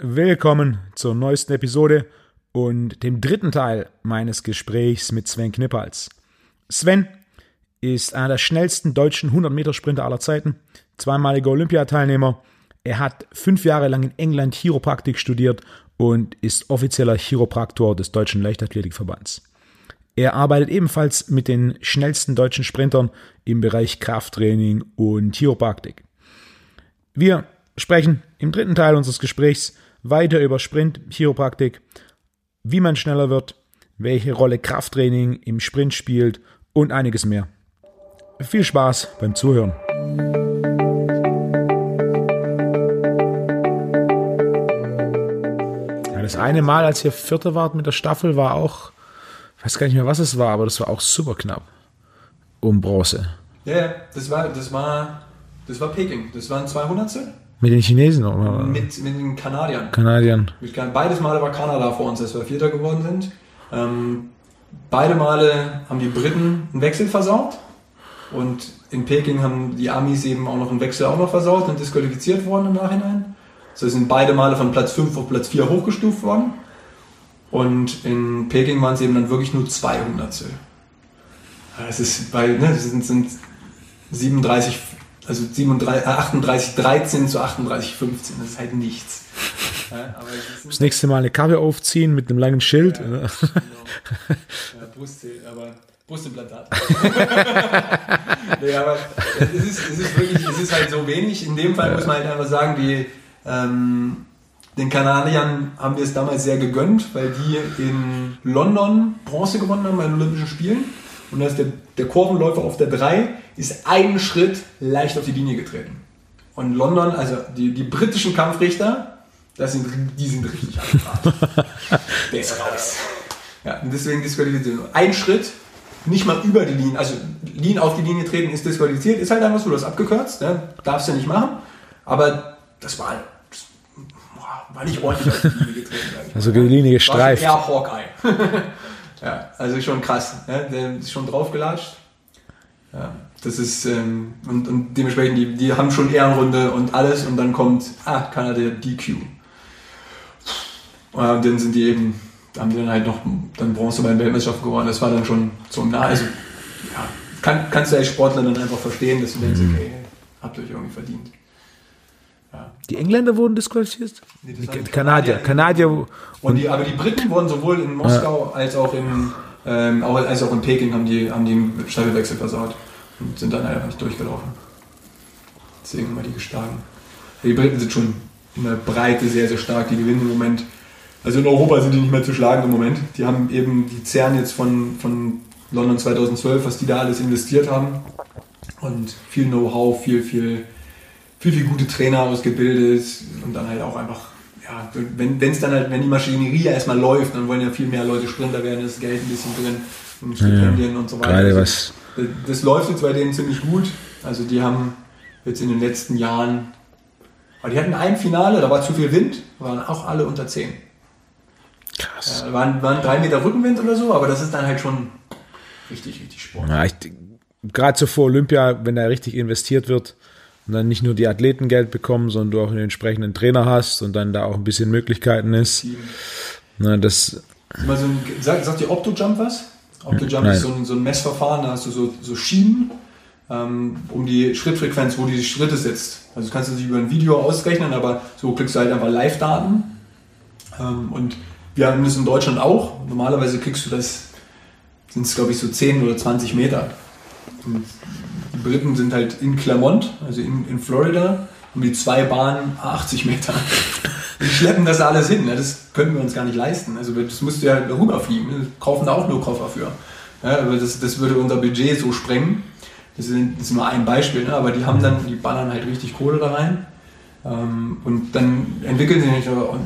Willkommen zur neuesten Episode und dem dritten Teil meines Gesprächs mit Sven Knippals. Sven ist einer der schnellsten deutschen 100-Meter-Sprinter aller Zeiten, zweimaliger Olympiateilnehmer. Er hat fünf Jahre lang in England Chiropraktik studiert und ist offizieller Chiropraktor des Deutschen Leichtathletikverbands. Er arbeitet ebenfalls mit den schnellsten deutschen Sprintern im Bereich Krafttraining und Chiropraktik. Wir sprechen im dritten Teil unseres Gesprächs weiter über Sprint, Chiropraktik, wie man schneller wird, welche Rolle Krafttraining im Sprint spielt und einiges mehr. Viel Spaß beim Zuhören. Ja, das eine Mal, als ihr Vierter wart mit der Staffel, war auch, ich weiß gar nicht mehr, was es war, aber das war auch super knapp um Bronze. Ja, yeah, das war, das war, das war Peking. Das waren 200. Mit den Chinesen oder? Mit, mit den Kanadiern. Kanadiern. Mit, beides Male war Kanada vor uns, als wir Vierter geworden sind. Ähm, beide Male haben die Briten einen Wechsel versaut. Und in Peking haben die Amis eben auch noch einen Wechsel auch noch versaut und disqualifiziert worden im Nachhinein. So sind beide Male von Platz 5 auf Platz 4 hochgestuft worden. Und in Peking waren es eben dann wirklich nur 200. Das ist bei, ne, das sind, sind 37 also 37, 38, 13 zu 38, 15, das ist halt nichts. Ja, das nächste Mal eine Kappe aufziehen mit einem langen Schild. Ja, genau. ja, Brust, aber Brustimplantat. nee, aber es ist, es ist wirklich, es ist halt so wenig. In dem Fall muss man halt einfach sagen, die, ähm, den Kanadiern haben wir es damals sehr gegönnt, weil die in London Bronze gewonnen haben bei den Olympischen Spielen. Und da ist der, der Kurvenläufer auf der 3 ist einen Schritt leicht auf die Linie getreten. Und London, also die, die britischen Kampfrichter, das sind, die sind richtig angebracht. der ist raus. Ja, und deswegen disqualifiziert. Ein Schritt, nicht mal über die Linie, also Linie auf die Linie treten ist disqualifiziert, ist halt einfach so, das abgekürzt, ne? darfst du nicht machen. Aber das war, das war nicht ordentlich auf die Linie getreten. Also die Linie gestreift. Ja, Hawkeye. ja, also schon krass. Ne? Der ist schon draufgelatscht. Ja, das ist, ähm, und, und dementsprechend, die, die haben schon Ehrenrunde und alles und dann kommt, ah, Kanada DQ. Und dann sind die eben, da haben die dann halt noch dann Bronze bei den Weltmeisterschaften gewonnen. Das war dann schon so nah. Also, ja, kann, kannst du als Sportler dann einfach verstehen, dass du denkst, mhm. okay, habt ihr euch irgendwie verdient. Ja. Die Engländer wurden disqualifiziert? Nee, die Kanadier. Kanadier. Kanadier und, und die, aber die Briten wurden sowohl in Moskau als auch in ähm, auch, als auch in Peking haben die, haben die einen Staffelwechsel versaut und sind dann einfach nicht durchgelaufen. Deswegen haben wir die geschlagen. Die Briten sind schon in der Breite sehr, sehr stark. Die gewinnen im Moment. Also in Europa sind die nicht mehr zu schlagen im Moment. Die haben eben, die zehren jetzt von, von London 2012, was die da alles investiert haben. Und viel Know-how, viel, viel, viel, viel gute Trainer ausgebildet und dann halt auch einfach ja, wenn es dann halt, wenn die Maschinerie erstmal läuft, dann wollen ja viel mehr Leute Sprinter werden, ist Geld ein bisschen drin und Stipendien ja, und so weiter. Gerade also, was. Das, das läuft jetzt bei denen ziemlich gut. Also die haben jetzt in den letzten Jahren, aber die hatten ein Finale, da war zu viel Wind, waren auch alle unter 10. Krass. Ja, waren, waren drei Meter Rückenwind oder so, aber das ist dann halt schon richtig, richtig Sport. Ja, Gerade so vor Olympia, wenn da richtig investiert wird, und dann nicht nur die Athleten Geld bekommen, sondern du auch einen entsprechenden Trainer hast und dann da auch ein bisschen Möglichkeiten ist. Na, das so ein, sagt, sagt dir OptoJump was? OptoJump ist so ein, so ein Messverfahren, da hast du so, so Schienen ähm, um die Schrittfrequenz, wo die Schritte sitzt. Also kannst du sich über ein Video ausrechnen, aber so kriegst du halt einfach Live-Daten. Ähm, und wir haben das in Deutschland auch. Normalerweise kriegst du das, sind es glaube ich so 10 oder 20 Meter. Und Briten sind halt in Claremont, also in, in Florida, haben die zwei Bahnen 80 Meter. Die schleppen das alles hin. Ne? Das können wir uns gar nicht leisten. Also das müsst ihr halt rüberfliegen. Wir kaufen da auch nur Koffer für. Ja, aber das, das würde unser Budget so sprengen. Das ist, das ist nur ein Beispiel, ne? aber die haben dann, die ballern halt richtig Kohle da rein. Ähm, und dann entwickeln sich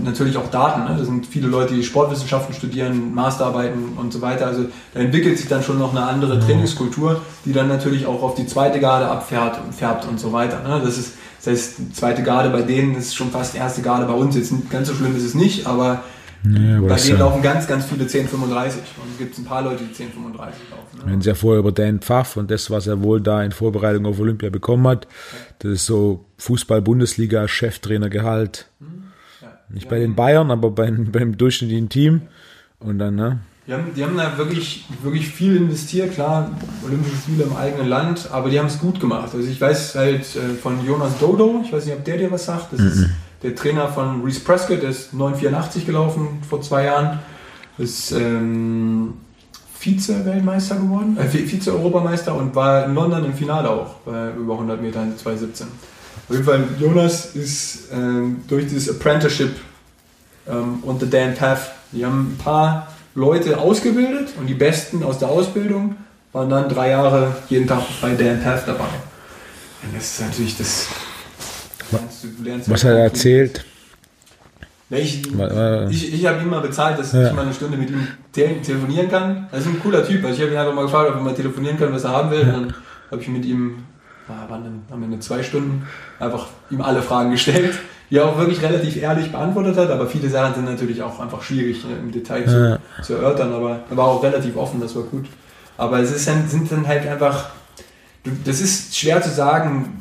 natürlich auch Daten. Ne? Das sind viele Leute, die Sportwissenschaften studieren, Masterarbeiten und so weiter. Also da entwickelt sich dann schon noch eine andere Trainingskultur, die dann natürlich auch auf die zweite Garde abfährt und färbt und so weiter. Ne? Das ist, das heißt, zweite Garde bei denen ist schon fast erste Garde bei uns. Jetzt ganz so schlimm ist es nicht, aber ja, bei denen laufen ganz, ganz viele 1035 und es gibt ein paar Leute, die 1035 laufen. Ne? Wenn Sie ja vorher über Dan Pfaff und das, was er wohl da in Vorbereitung auf Olympia bekommen hat, das ist so Fußball-Bundesliga, Cheftrainergehalt. Mhm. Nicht bei den Bayern, aber beim, beim durchschnittlichen Team. Und dann, ne? Die haben, die haben da wirklich, wirklich viel investiert, klar, Olympische Spiele im eigenen Land, aber die haben es gut gemacht. Also ich weiß halt äh, von Jonas Dodo, ich weiß nicht, ob der dir was sagt, das mhm. ist der Trainer von Reese Prescott, der ist 984 gelaufen vor zwei Jahren, ist ähm, Vize-Weltmeister geworden, äh, Vize-Europameister und war in London im Finale auch bei über 100 Metern 2017. Auf jeden Fall, Jonas ist ähm, durch dieses Apprenticeship ähm, und The Dan Path, die haben ein paar Leute ausgebildet und die Besten aus der Ausbildung waren dann drei Jahre jeden Tag bei Dan Path dabei. Und das ist natürlich das. Lernst du, lernst Was hat er erzählt? Ich, ich, ich habe ihn mal bezahlt, dass ja. ich mal eine Stunde mit ihm telefonieren kann. Er ist ein cooler Typ. Also ich habe ihn einfach mal gefragt, ob er mal telefonieren kann, was er haben will. Und dann habe ich mit ihm, ah, waren am Ende zwei Stunden, einfach ihm alle Fragen gestellt die er auch wirklich relativ ehrlich beantwortet hat, aber viele Sachen sind natürlich auch einfach schwierig ne, im Detail zu, ja. zu, erörtern, aber er war auch relativ offen, das war gut. Aber es ist dann, sind dann halt einfach, das ist schwer zu sagen,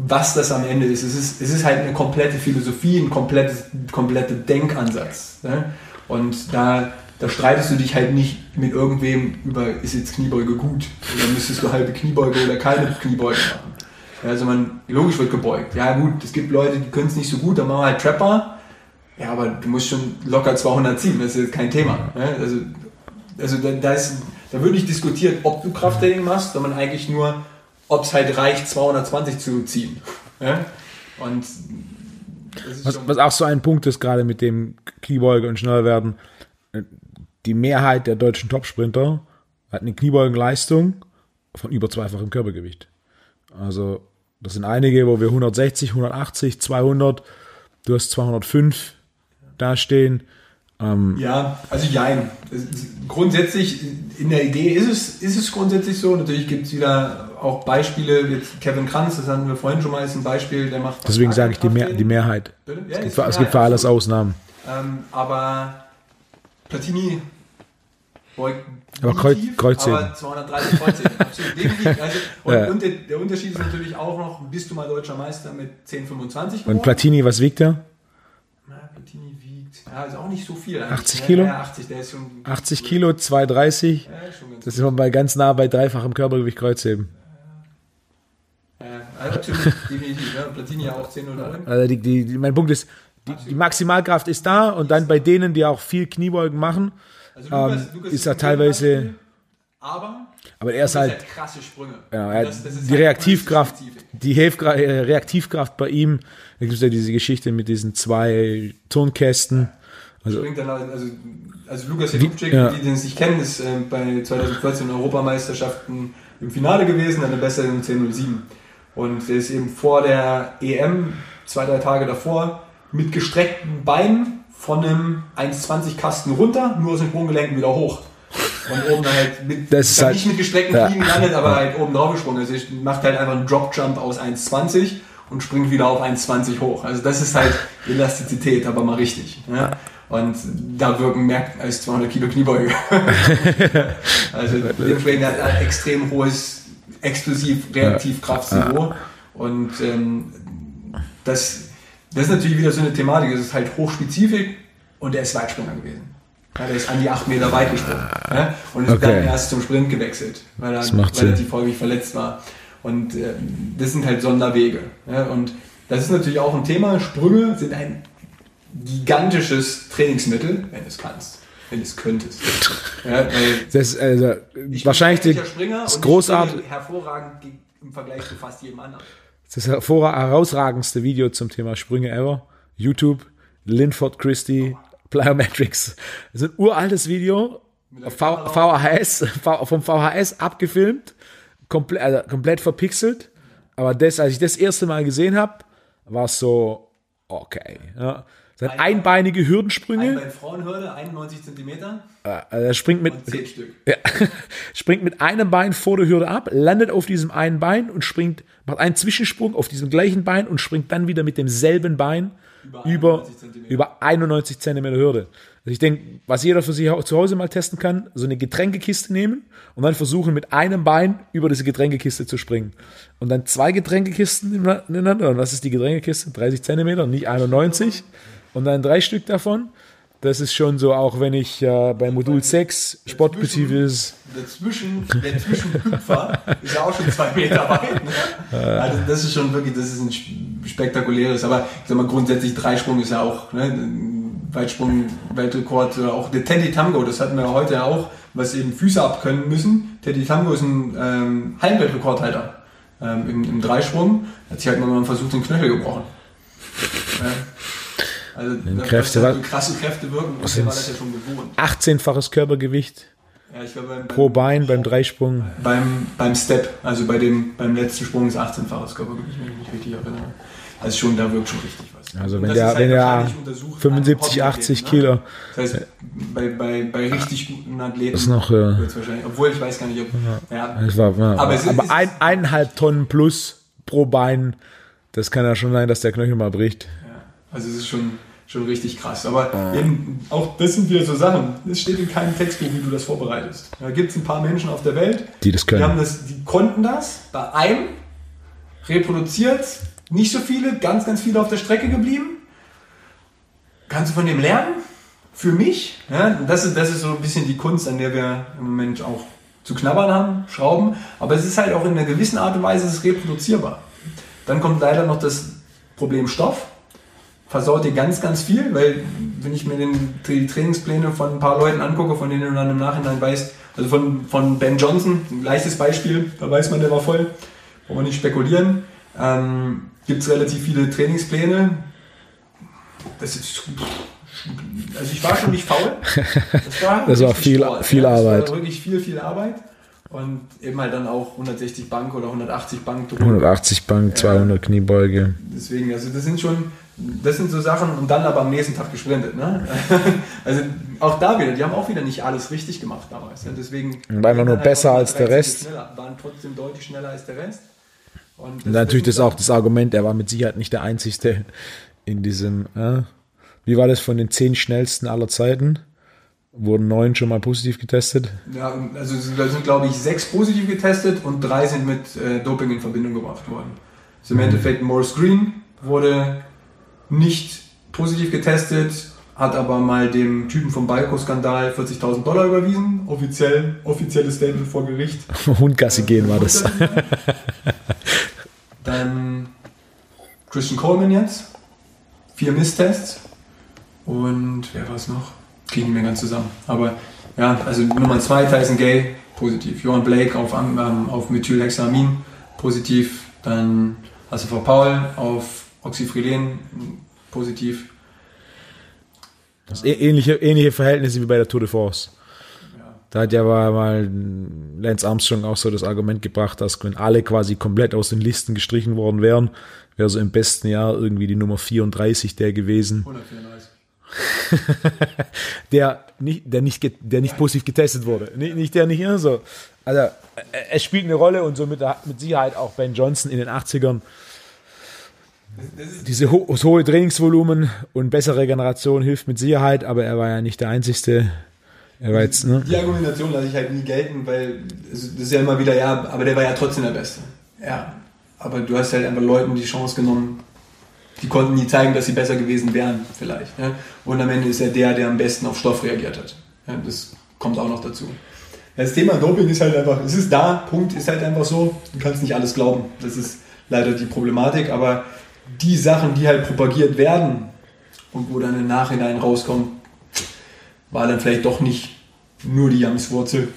was das am Ende ist. Es ist, es ist halt eine komplette Philosophie, ein komplettes, kompletter Denkansatz. Ne? Und da, da streitest du dich halt nicht mit irgendwem über, ist jetzt Kniebeuge gut? Oder müsstest du halbe Kniebeuge oder keine Kniebeuge machen? Also man, logisch wird gebeugt. Ja gut, es gibt Leute, die können es nicht so gut, dann machen wir halt Trapper. Ja, aber du musst schon locker 200 ziehen, das ist kein Thema. Also, also da, da, ist, da würde ich diskutieren, ob du Krafttraining machst, sondern eigentlich nur, ob es halt reicht, 220 zu ziehen. Und was, was, auch so ein Punkt ist, gerade mit dem Kniebeuge und Schnellwerden, die Mehrheit der deutschen Topsprinter hat eine Kniebeugenleistung von über zweifachem Körpergewicht. Also das sind einige, wo wir 160, 180, 200, du hast 205 dastehen. Ähm, ja, also jein. Grundsätzlich, in der Idee ist es, ist es grundsätzlich so. Natürlich gibt es wieder auch Beispiele, jetzt Kevin Kranz, das hatten wir vorhin schon mal, ist ein Beispiel, der macht. Deswegen sage ich die, Mehr, die Mehrheit. Ja, es, gibt, es gibt für alles Ausnahmen. Ähm, aber Platini beugt aber Kreuz, Kreuzheben. Aber 230 Kreuzheben, absolut. Definitiv. Also, und, ja. und der, der, Unterschied ist natürlich auch noch, bist du mal deutscher Meister mit 10,25 geworden. Und Platini, was wiegt der? Ja, ist auch nicht so viel. 80 Kilo? Ja, 80, der ist schon 80 Kilo, 230. Ja, das ist man bei ganz nah bei dreifachem Körpergewicht Kreuzheben. Ja, also natürlich, definitiv. Ja. Platini ja auch 10 oder Also die, die, mein Punkt ist, die, die Maximalkraft ist da und dann bei denen, die auch viel Kniebeugen machen, also Lukas, ähm, Lukas ist er teilweise. Aber, aber er ist halt, halt krasse Sprünge. Ja, das, das die halt Reaktivkraft, die Hilfgra äh, Reaktivkraft bei ihm. Da gibt es ja diese Geschichte mit diesen zwei Turnkästen. Also, dann, also, also Lukas Jedubczyk, ja. die, die es nicht kennen, ist äh, bei 2014 Europameisterschaften im Finale gewesen, eine bessere 10.07. Und er ist eben vor der EM, zwei, drei Tage davor, mit gestreckten Beinen von einem 1,20 Kasten runter, nur aus den Sprunggelenken wieder hoch. Und oben dann halt mit, das ist halt, nicht mit gestreckten ja. Fliegen landet, aber halt oben drauf gesprungen. Also ich macht halt einfach einen Drop Jump aus 1,20 und springt wieder auf 1,20 hoch. Also das ist halt Elastizität, aber mal richtig. Ja? Und da wirken mehr als 200 Kilo Kniebeuge. also dementsprechend hat er extrem hohes Explosiv-Reaktivkraftsniveau. Und ähm, das das ist natürlich wieder so eine Thematik, es ist halt hochspezifisch und er ist Weitspringer gewesen. Ja, der ist an die 8 Meter weit gesprungen ja, und ist okay. dann erst zum Sprint gewechselt, weil er relativ häufig verletzt war. Und äh, das sind halt Sonderwege. Ja, und das ist natürlich auch ein Thema. Sprünge sind ein gigantisches Trainingsmittel, wenn du es kannst. Wenn du es könntest. Ja, das ist also, wahrscheinlich die, das großartig. hervorragend im Vergleich zu fast jedem anderen. Das ist das herausragendste Video zum Thema Sprünge ever. YouTube, Linford Christie, Plyometrics. Das ist ein uraltes Video, VHS, vom VHS abgefilmt, komplett, also komplett verpixelt. Aber das, als ich das erste Mal gesehen habe, war es so, okay. Ja. Das hat einbeinige Hürdensprünge. Einbein Frauenhürde, 91 cm. Also er springt mit, 10 Stück. Ja, springt mit einem Bein vor der Hürde ab, landet auf diesem einen Bein und springt, macht einen Zwischensprung auf diesem gleichen Bein und springt dann wieder mit demselben Bein über, über 91 cm Hürde. Also ich denke, was jeder für sich zu Hause mal testen kann, so eine Getränkekiste nehmen und dann versuchen mit einem Bein über diese Getränkekiste zu springen. Und dann zwei Getränkekisten nebeneinander. Und was ist die Getränkekiste? 30 cm, nicht 91. und dann drei Stück davon. Das ist schon so, auch wenn ich äh, bei Modul 6 sportspezifisches. Dazwischen, der Zwischenhüpfer ist ja auch schon zwei Meter weit. Ne? Also das ist schon wirklich, das ist ein spektakuläres. Aber ich sag mal, grundsätzlich Dreisprung ist ja auch ne, Weitsprung, Weltrekord oder auch der Teddy Tango, das hatten wir heute auch, was eben Füße abkönnen müssen. Teddy Tango ist ein ähm, Hallenweltrekordhalter ähm, im, im Dreisprung. Hat sich halt mal versucht, den Knöchel gebrochen. Ja. Also Kräfte, da, krasse Kräfte wirken, und der war das ja schon gewohnt. 18-faches Körpergewicht ja, ich glaub, beim, pro Bein beim Dreisprung. Beim, beim Step, also bei dem, beim letzten Sprung ist 18-faches Körpergewicht, wenn ich mich richtig erinnere. Also schon, da wirkt schon richtig was. Also wenn der, halt wenn der 75, 80 ne? Kilo. Das heißt, bei, bei, bei richtig guten Athleten ist noch, ja. wird es wahrscheinlich, obwohl ich weiß gar nicht, ob, ja. ja. War, ja. Aber, es, aber es, ein, eineinhalb Tonnen plus pro Bein, das kann ja schon sein, dass der Knöchel mal bricht. Ja. Also es ist schon, schon richtig krass. Aber oh. eben, auch das sind wieder so Sachen. Es steht in keinem Textbuch, wie du das vorbereitest. Da gibt es ein paar Menschen auf der Welt, die das können. Die, haben das, die konnten das bei einem, reproduziert, nicht so viele, ganz, ganz viele auf der Strecke geblieben. Kannst du von dem lernen? Für mich, ja, das, ist, das ist so ein bisschen die Kunst, an der wir im Moment auch zu knabbern haben, schrauben. Aber es ist halt auch in einer gewissen Art und Weise es reproduzierbar. Dann kommt leider noch das Problem Stoff versaut dir ganz, ganz viel, weil wenn ich mir den, die Trainingspläne von ein paar Leuten angucke, von denen du dann im Nachhinein weißt, also von, von Ben Johnson, ein leichtes Beispiel, da weiß man, der war voll, wollen wir nicht spekulieren, ähm, gibt es relativ viele Trainingspläne. Das ist, also ich war schon nicht faul. Das war, das war viel, Sport, viel ja, Arbeit. Das war wirklich viel, viel Arbeit. Und eben halt dann auch 160 Bank oder 180 Bank. 180 Bank, 200 Kniebeuge. Deswegen, also das sind schon, das sind so Sachen und dann aber am nächsten Tag gesprintet. Ne? Also auch da wieder, die haben auch wieder nicht alles richtig gemacht damals. Ne? Deswegen war immer nur halt besser als der Rest. Schneller, waren trotzdem deutlich schneller als der Rest. Und, und natürlich das auch das Argument, er war mit Sicherheit nicht der Einzige in diesem. Äh, wie war das von den zehn schnellsten aller Zeiten? Wurden neun schon mal positiv getestet? Ja, also da sind glaube ich sechs positiv getestet und drei sind mit äh, Doping in Verbindung gebracht worden. Also im mhm. Endeffekt Morris Green wurde nicht positiv getestet, hat aber mal dem Typen vom Balko-Skandal 40.000 Dollar überwiesen. Offiziell, offizielles Statement vor Gericht. Hundgasse gehen war das. Dann Christian Coleman jetzt. Vier Misstests. Und wer war es noch? Kriegen wir ganz zusammen. Aber ja, also Nummer zwei, Tyson Gay, positiv. Johan Blake auf, ähm, auf Methylhexamin, positiv. Dann Assefa Paul auf Oxyfrilen positiv. Das ja. ähnliche, ähnliche Verhältnisse wie bei der Tour de France. Da hat ja mal Lance Armstrong auch so das Argument gebracht, dass wenn alle quasi komplett aus den Listen gestrichen worden wären, wäre so im besten Jahr irgendwie die Nummer 34 der gewesen. 134. der nicht, der nicht, der nicht positiv getestet wurde. Nicht, nicht der nicht so. Also, es spielt eine Rolle und somit mit Sicherheit auch Ben Johnson in den 80ern diese ho das hohe Trainingsvolumen und bessere Regeneration hilft mit Sicherheit, aber er war ja nicht der Einzige. Er war jetzt, ne? Die Argumentation lasse ich halt nie gelten, weil das ist ja immer wieder, ja, aber der war ja trotzdem der Beste. Ja, aber du hast halt einfach Leuten die Chance genommen, die konnten nie zeigen, dass sie besser gewesen wären, vielleicht. Ja? Und am Ende ist er der, der am besten auf Stoff reagiert hat. Ja, das kommt auch noch dazu. Das Thema Doping ist halt einfach, es ist da, Punkt, ist halt einfach so. Du kannst nicht alles glauben. Das ist leider die Problematik, aber die Sachen, die halt propagiert werden und wo dann im Nachhinein rauskommt, war dann vielleicht doch nicht nur die Jamswurzel.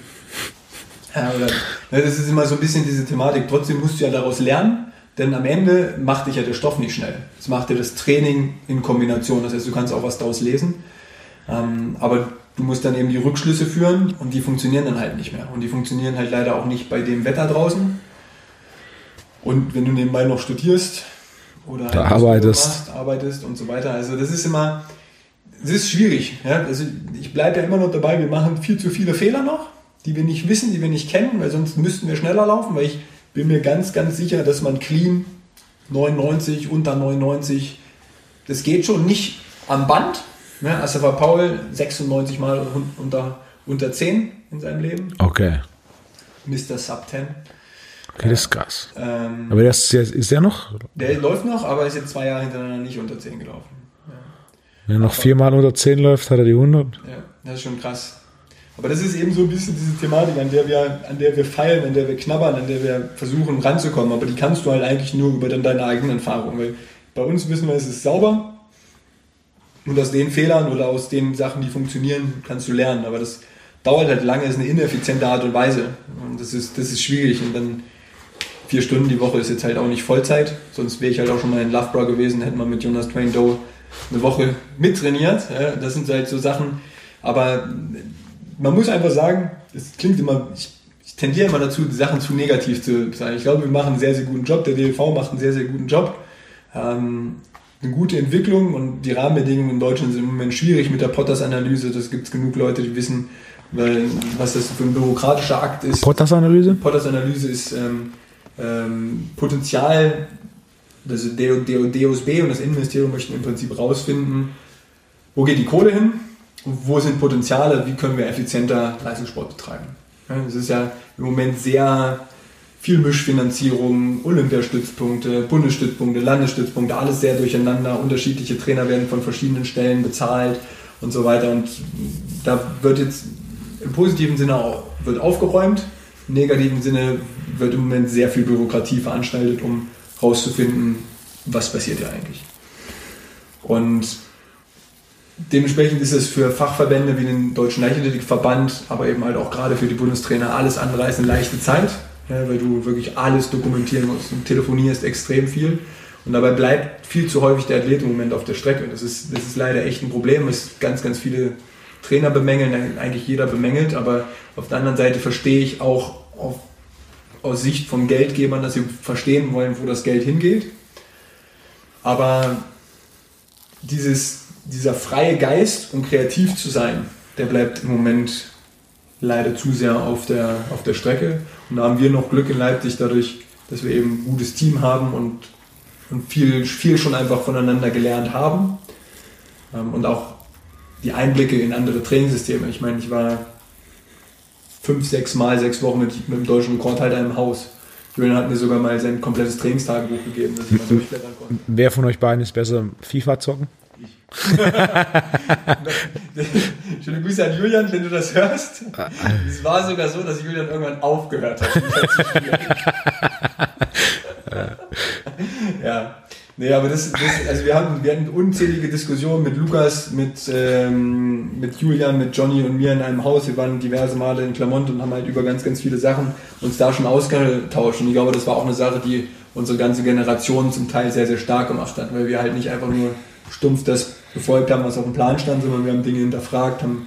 Ja, oder, das ist immer so ein bisschen diese Thematik. Trotzdem musst du ja daraus lernen, denn am Ende macht dich ja der Stoff nicht schnell. Es macht dir das Training in Kombination. Das heißt, du kannst auch was daraus lesen. Ähm, aber du musst dann eben die Rückschlüsse führen und die funktionieren dann halt nicht mehr. Und die funktionieren halt leider auch nicht bei dem Wetter draußen. Und wenn du nebenbei noch studierst, oder da arbeitest. Arbeitest und so weiter. Also das ist immer, das ist schwierig. Ja? Also ich bleibe ja immer noch dabei, wir machen viel zu viele Fehler noch, die wir nicht wissen, die wir nicht kennen, weil sonst müssten wir schneller laufen, weil ich bin mir ganz, ganz sicher, dass man clean 99, unter 99, das geht schon nicht am Band. Ne? Asafa Paul 96 mal unter, unter 10 in seinem Leben. Okay. Mr. Sub 10. Okay, das ist krass. Ähm, aber das ist, ist der noch? Der läuft noch, aber ist jetzt zwei Jahre hintereinander nicht unter 10 gelaufen. Ja, Wenn er noch viermal unter 10 läuft, hat er die 100. Ja, das ist schon krass. Aber das ist eben so ein bisschen diese Thematik, an der wir, an der wir feilen, an der wir knabbern, an der wir versuchen ranzukommen. Aber die kannst du halt eigentlich nur über dann deine eigenen Erfahrungen. Weil bei uns wissen wir, es ist sauber. Und aus den Fehlern oder aus den Sachen, die funktionieren, kannst du lernen. Aber das dauert halt lange, ist eine ineffiziente Art und Weise. Und das ist, das ist schwierig. Und dann vier Stunden die Woche ist jetzt halt auch nicht Vollzeit. Sonst wäre ich halt auch schon mal in Loughborough gewesen, hätten wir mit Jonas Twain Doe eine Woche mittrainiert. Das sind halt so Sachen. Aber man muss einfach sagen, es klingt immer, ich, ich tendiere immer dazu, die Sachen zu negativ zu sagen. Ich glaube, wir machen einen sehr, sehr guten Job. Der DLV macht einen sehr, sehr guten Job. Ähm, eine gute Entwicklung und die Rahmenbedingungen in Deutschland sind im Moment schwierig mit der Potters-Analyse. Das gibt es genug Leute, die wissen, was das für ein bürokratischer Akt ist. Potters-Analyse? Potters-Analyse ist ähm, ähm, Potenzial, also DOSB und das Innenministerium möchten im Prinzip rausfinden, wo geht die Kohle hin wo sind Potenziale, wie können wir effizienter Leistungssport betreiben. Es ist ja im Moment sehr viel Mischfinanzierung, Olympiastützpunkte, Bundesstützpunkte, Landesstützpunkte, alles sehr durcheinander. Unterschiedliche Trainer werden von verschiedenen Stellen bezahlt und so weiter. Und da wird jetzt im positiven Sinne wird aufgeräumt, negativen Sinne wird im Moment sehr viel Bürokratie veranstaltet, um herauszufinden, was passiert hier eigentlich. Und dementsprechend ist es für Fachverbände wie den Deutschen Leichtathletikverband, aber eben halt auch gerade für die Bundestrainer alles andere als eine leichte Zeit, weil du wirklich alles dokumentieren musst und telefonierst extrem viel. Und dabei bleibt viel zu häufig der Athlet im Moment auf der Strecke. Das ist, das ist leider echt ein Problem, was ganz, ganz viele Trainer bemängeln, eigentlich jeder bemängelt, aber auf der anderen Seite verstehe ich auch auf, aus Sicht von Geldgebern, dass sie verstehen wollen, wo das Geld hingeht. Aber dieses dieser freie Geist, um kreativ zu sein, der bleibt im Moment leider zu sehr auf der, auf der Strecke. Und da haben wir noch Glück in Leipzig dadurch, dass wir eben ein gutes Team haben und, und viel, viel schon einfach voneinander gelernt haben. Ähm, und auch die Einblicke in andere Trainingssysteme. Ich meine, ich war fünf, sechs Mal, sechs Wochen mit, mit dem deutschen Rekordhalter im Haus. Julian hat mir sogar mal sein komplettes Trainingstagebuch gegeben, dass ich mal durchblättern konnte. Wer von euch beiden ist besser FIFA zocken? Schöne Grüße an Julian, wenn du das hörst. Es war sogar so, dass Julian irgendwann aufgehört hat. ja. Nee, aber das, das, also wir hatten, wir hatten unzählige Diskussionen mit Lukas, mit, ähm, mit Julian, mit Johnny und mir in einem Haus. Wir waren diverse Male in Clermont und haben halt über ganz, ganz viele Sachen uns da schon ausgetauscht. Und ich glaube, das war auch eine Sache, die unsere ganze Generation zum Teil sehr, sehr stark gemacht hat, weil wir halt nicht einfach nur stumpf das befolgt haben, was auf dem Plan stand, sondern wir haben Dinge hinterfragt, haben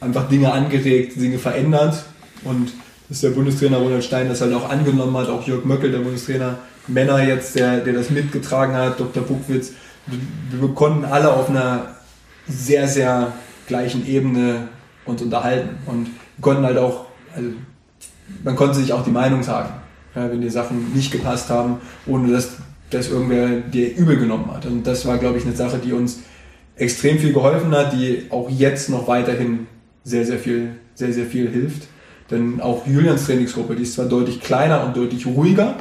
einfach Dinge angeregt, Dinge verändert und dass der Bundestrainer Ronald Stein das halt auch angenommen hat, auch Jörg Möckel, der Bundestrainer Männer jetzt, der, der das mitgetragen hat, Dr. Buckwitz. Wir konnten alle auf einer sehr, sehr gleichen Ebene uns unterhalten und konnten halt auch, also man konnte sich auch die Meinung sagen, ja, wenn die Sachen nicht gepasst haben, ohne dass dass irgendwer dir übel genommen hat. Und das war, glaube ich, eine Sache, die uns extrem viel geholfen hat, die auch jetzt noch weiterhin sehr, sehr viel, sehr, sehr viel hilft. Denn auch Julians Trainingsgruppe, die ist zwar deutlich kleiner und deutlich ruhiger,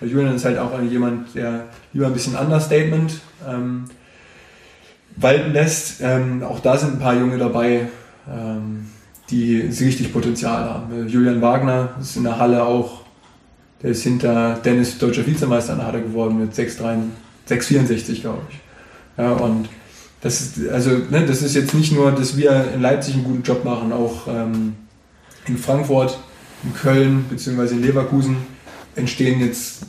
Julian ist halt auch jemand, der lieber ein bisschen Understatement ähm, walten lässt. Ähm, auch da sind ein paar Junge dabei, ähm, die richtig Potenzial haben. Julian Wagner ist in der Halle auch der ist hinter Dennis deutscher Vizemeister an der Halle geworden mit 6,64 glaube ich. Ja, und das ist, also, ne, das ist jetzt nicht nur, dass wir in Leipzig einen guten Job machen, auch ähm, in Frankfurt, in Köln bzw. in Leverkusen entstehen jetzt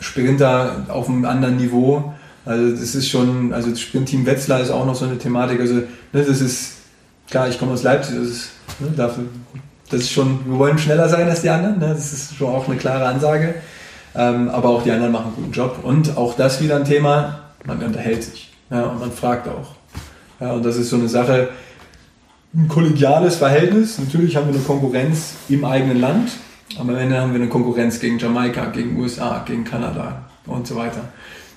Sprinter auf einem anderen Niveau. Also das ist schon, also das Sprintteam Wetzlar ist auch noch so eine Thematik. Also ne, das ist, klar, ich komme aus Leipzig, das ist, ne, dafür das ist schon, wir wollen schneller sein als die anderen, ne? das ist schon auch eine klare Ansage. Ähm, aber auch die anderen machen einen guten Job. Und auch das wieder ein Thema, man unterhält sich ja, und man fragt auch. Ja, und das ist so eine Sache, ein kollegiales Verhältnis. Natürlich haben wir eine Konkurrenz im eigenen Land, am Ende haben wir eine Konkurrenz gegen Jamaika, gegen USA, gegen Kanada und so weiter.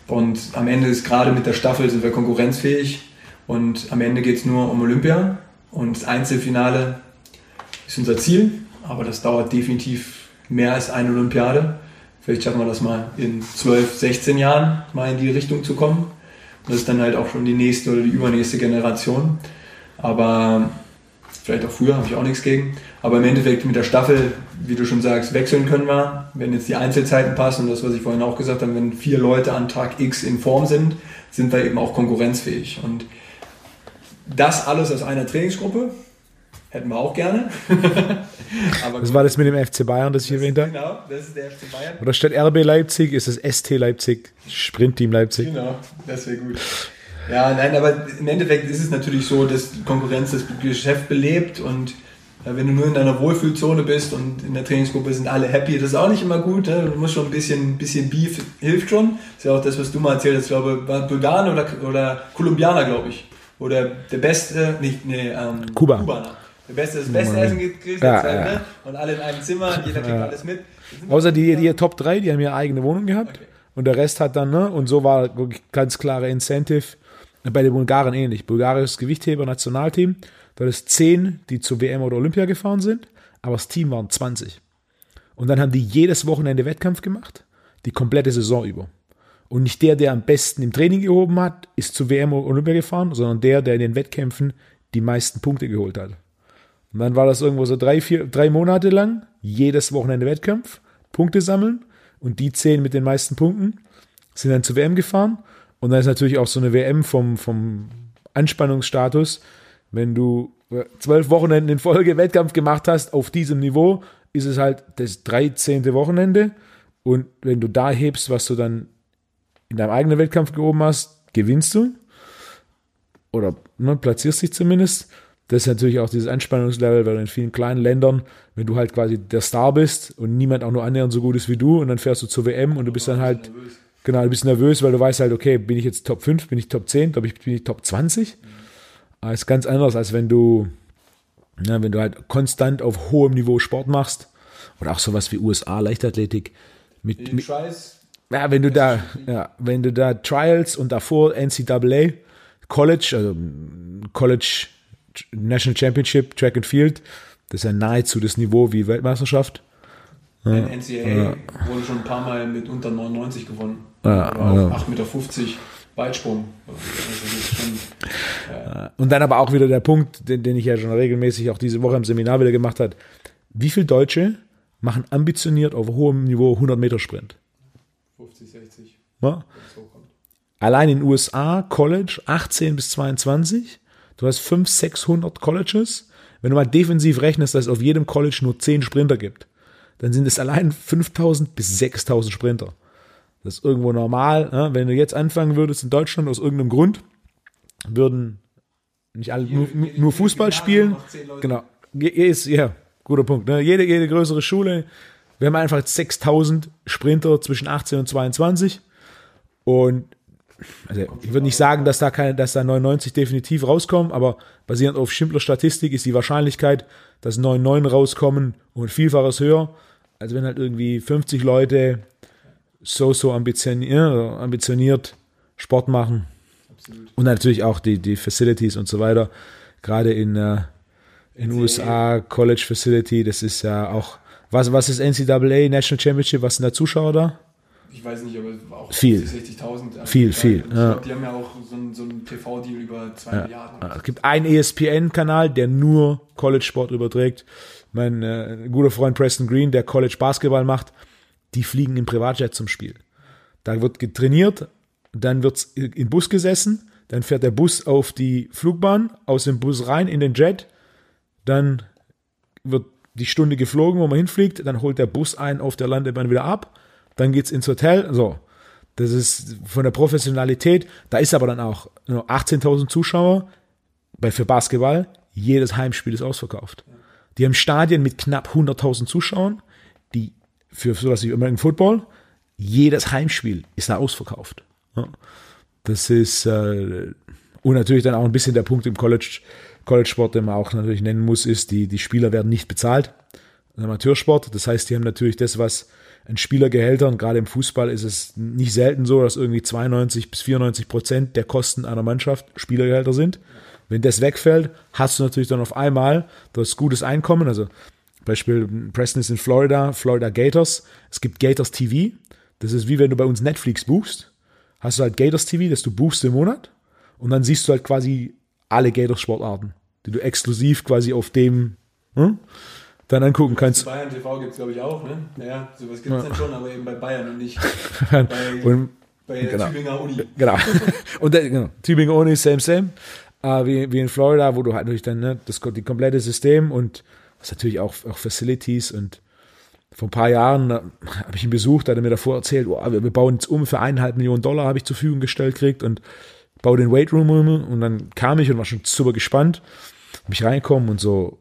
Und am Ende ist gerade mit der Staffel sind wir konkurrenzfähig und am Ende geht es nur um Olympia und das Einzelfinale ist unser Ziel, aber das dauert definitiv mehr als eine Olympiade. Vielleicht schaffen wir das mal in 12, 16 Jahren mal in die Richtung zu kommen. Das ist dann halt auch schon die nächste oder die übernächste Generation. Aber vielleicht auch früher, habe ich auch nichts gegen. Aber im Endeffekt mit der Staffel, wie du schon sagst, wechseln können wir, wenn jetzt die Einzelzeiten passen und das, was ich vorhin auch gesagt habe, wenn vier Leute an Tag X in Form sind, sind wir eben auch konkurrenzfähig. Und das alles aus einer Trainingsgruppe hätten wir auch gerne. Aber das war das mit dem FC Bayern, das ich das erwähnt habe. Genau, das ist der FC Bayern. Oder statt RB Leipzig ist es ST Leipzig, Sprintteam Leipzig. Genau, das wäre gut. Ja, nein, aber im Endeffekt ist es natürlich so, dass Konkurrenz das Geschäft belebt und äh, wenn du nur in deiner Wohlfühlzone bist und in der Trainingsgruppe sind alle happy, das ist auch nicht immer gut. Ne? Du musst schon ein bisschen, bisschen Beef, hilft schon. Das ist ja auch das, was du mal erzählt hast. Ich glaube, war Bulgarer oder, oder Kolumbianer, glaube ich. Oder der beste, nicht, nee, ähm, Kuba. Kubaner. Der Beste, das beste Essen gekriegt ja, ja. Ne? und alle in einem Zimmer, jeder kriegt ja. alles mit. Außer die, die Top 3, die haben ihre eigene Wohnung gehabt. Okay. Und der Rest hat dann, ne, und so war ganz klare Incentive bei den Bulgaren ähnlich. Bulgarisches Gewichtheber Nationalteam, da ist 10, die zur WM oder Olympia gefahren sind, aber das Team waren 20. Und dann haben die jedes Wochenende Wettkampf gemacht, die komplette Saison über. Und nicht der, der am besten im Training gehoben hat, ist zur WM oder Olympia gefahren, sondern der, der in den Wettkämpfen die meisten Punkte geholt hat. Und dann war das irgendwo so drei, vier, drei Monate lang, jedes Wochenende Wettkampf, Punkte sammeln und die zehn mit den meisten Punkten sind dann zur WM gefahren. Und dann ist natürlich auch so eine WM vom, vom Anspannungsstatus, wenn du zwölf Wochenenden in Folge Wettkampf gemacht hast auf diesem Niveau, ist es halt das 13. Wochenende. Und wenn du da hebst, was du dann in deinem eigenen Wettkampf gehoben hast, gewinnst du. Oder ne, platzierst dich zumindest. Das ist natürlich auch dieses Anspannungslevel, weil in vielen kleinen Ländern, wenn du halt quasi der Star bist und niemand auch nur annähernd so gut ist wie du und dann fährst du zur WM und du bist dann halt, genau, du bist nervös, weil du weißt halt, okay, bin ich jetzt Top 5, bin ich Top 10, bin ich, bin ich Top 20? Das ist ganz anders, als wenn du, ja, wenn du halt konstant auf hohem Niveau Sport machst oder auch sowas wie USA Leichtathletik mit, mit ja, wenn du da, ja, wenn du da Trials und davor NCAA College, also College National Championship, Track and Field. Das ist ja nahezu das Niveau wie Weltmeisterschaft. Ja, NCAA ja. wurde schon ein paar Mal mit unter 99 gewonnen. Ja, auf 8,50 Meter Weitsprung. Also ja. Und dann aber auch wieder der Punkt, den, den ich ja schon regelmäßig auch diese Woche im Seminar wieder gemacht habe. Wie viele Deutsche machen ambitioniert auf hohem Niveau 100 Meter Sprint? 50, 60. Ja? Allein in den USA, College, 18 bis 22 Du hast 500, 600 Colleges. Wenn du mal defensiv rechnest, dass es auf jedem College nur 10 Sprinter gibt, dann sind es allein 5000 bis 6000 Sprinter. Das ist irgendwo normal. Ne? Wenn du jetzt anfangen würdest in Deutschland aus irgendeinem Grund, würden nicht alle nur, nur Fußball spielen. Genau. Ist, ja, guter Punkt. Ne? Jede, jede größere Schule, wir haben einfach 6000 Sprinter zwischen 18 und 22. Und also ich würde nicht sagen, dass da keine, dass da 99 definitiv rauskommen, aber basierend auf Schimpler Statistik ist die Wahrscheinlichkeit, dass 99 rauskommen und vielfaches höher, als wenn halt irgendwie 50 Leute so, so ambitioniert, ambitioniert Sport machen. Absolut. Und natürlich auch die, die Facilities und so weiter. Gerade in, äh, in USA, College Facility, das ist ja auch, was, was ist NCAA, National Championship, was sind da Zuschauer da? ich weiß nicht, aber auch viel. 60.000. Viel, viel. Ich ja. glaube, die haben ja auch so einen, so TV-Deal über zwei ja. Milliarden. Es gibt einen ESPN-Kanal, der nur College-Sport überträgt. Mein äh, guter Freund Preston Green, der College-Basketball macht, die fliegen im Privatjet zum Spiel. Da wird getrainiert, dann wird in Bus gesessen, dann fährt der Bus auf die Flugbahn, aus dem Bus rein in den Jet, dann wird die Stunde geflogen, wo man hinfliegt, dann holt der Bus einen auf der Landebahn wieder ab dann geht's ins Hotel, so. Das ist von der Professionalität, da ist aber dann auch 18.000 Zuschauer bei, für Basketball, jedes Heimspiel ist ausverkauft. Die haben Stadien mit knapp 100.000 Zuschauern, für sowas wie American Football, jedes Heimspiel ist da ausverkauft. Das ist, äh, und natürlich dann auch ein bisschen der Punkt im College, College-Sport, den man auch natürlich nennen muss, ist, die, die Spieler werden nicht bezahlt. Amateursport, das heißt, die haben natürlich das, was an Spielergehältern, gerade im Fußball ist es nicht selten so, dass irgendwie 92 bis 94 Prozent der Kosten einer Mannschaft Spielergehälter sind. Wenn das wegfällt, hast du natürlich dann auf einmal das gutes Einkommen. Also Beispiel Preston ist in Florida, Florida Gators. Es gibt Gators TV. Das ist wie wenn du bei uns Netflix buchst. hast du halt Gators TV, das du buchst im Monat. Und dann siehst du halt quasi alle Gators-Sportarten, die du exklusiv quasi auf dem hm, dann angucken kannst. Bayern TV gibt es, glaube ich, auch, ne? Naja, sowas gibt es ja. dann schon, aber eben bei Bayern und nicht bei, und, bei der genau. Tübinger Uni. Genau. und der, genau. Tübinger Uni, same, same. Uh, wie, wie in Florida, wo du halt natürlich dann ne, das die komplette System und das natürlich auch, auch Facilities und vor ein paar Jahren habe ich ihn besucht, hat er mir davor erzählt, oh, wir, bauen jetzt um für eineinhalb Millionen Dollar, habe ich zur Verfügung gestellt gekriegt und baue den Weight Room um und dann kam ich und war schon super gespannt, bin ich reinkommen und so,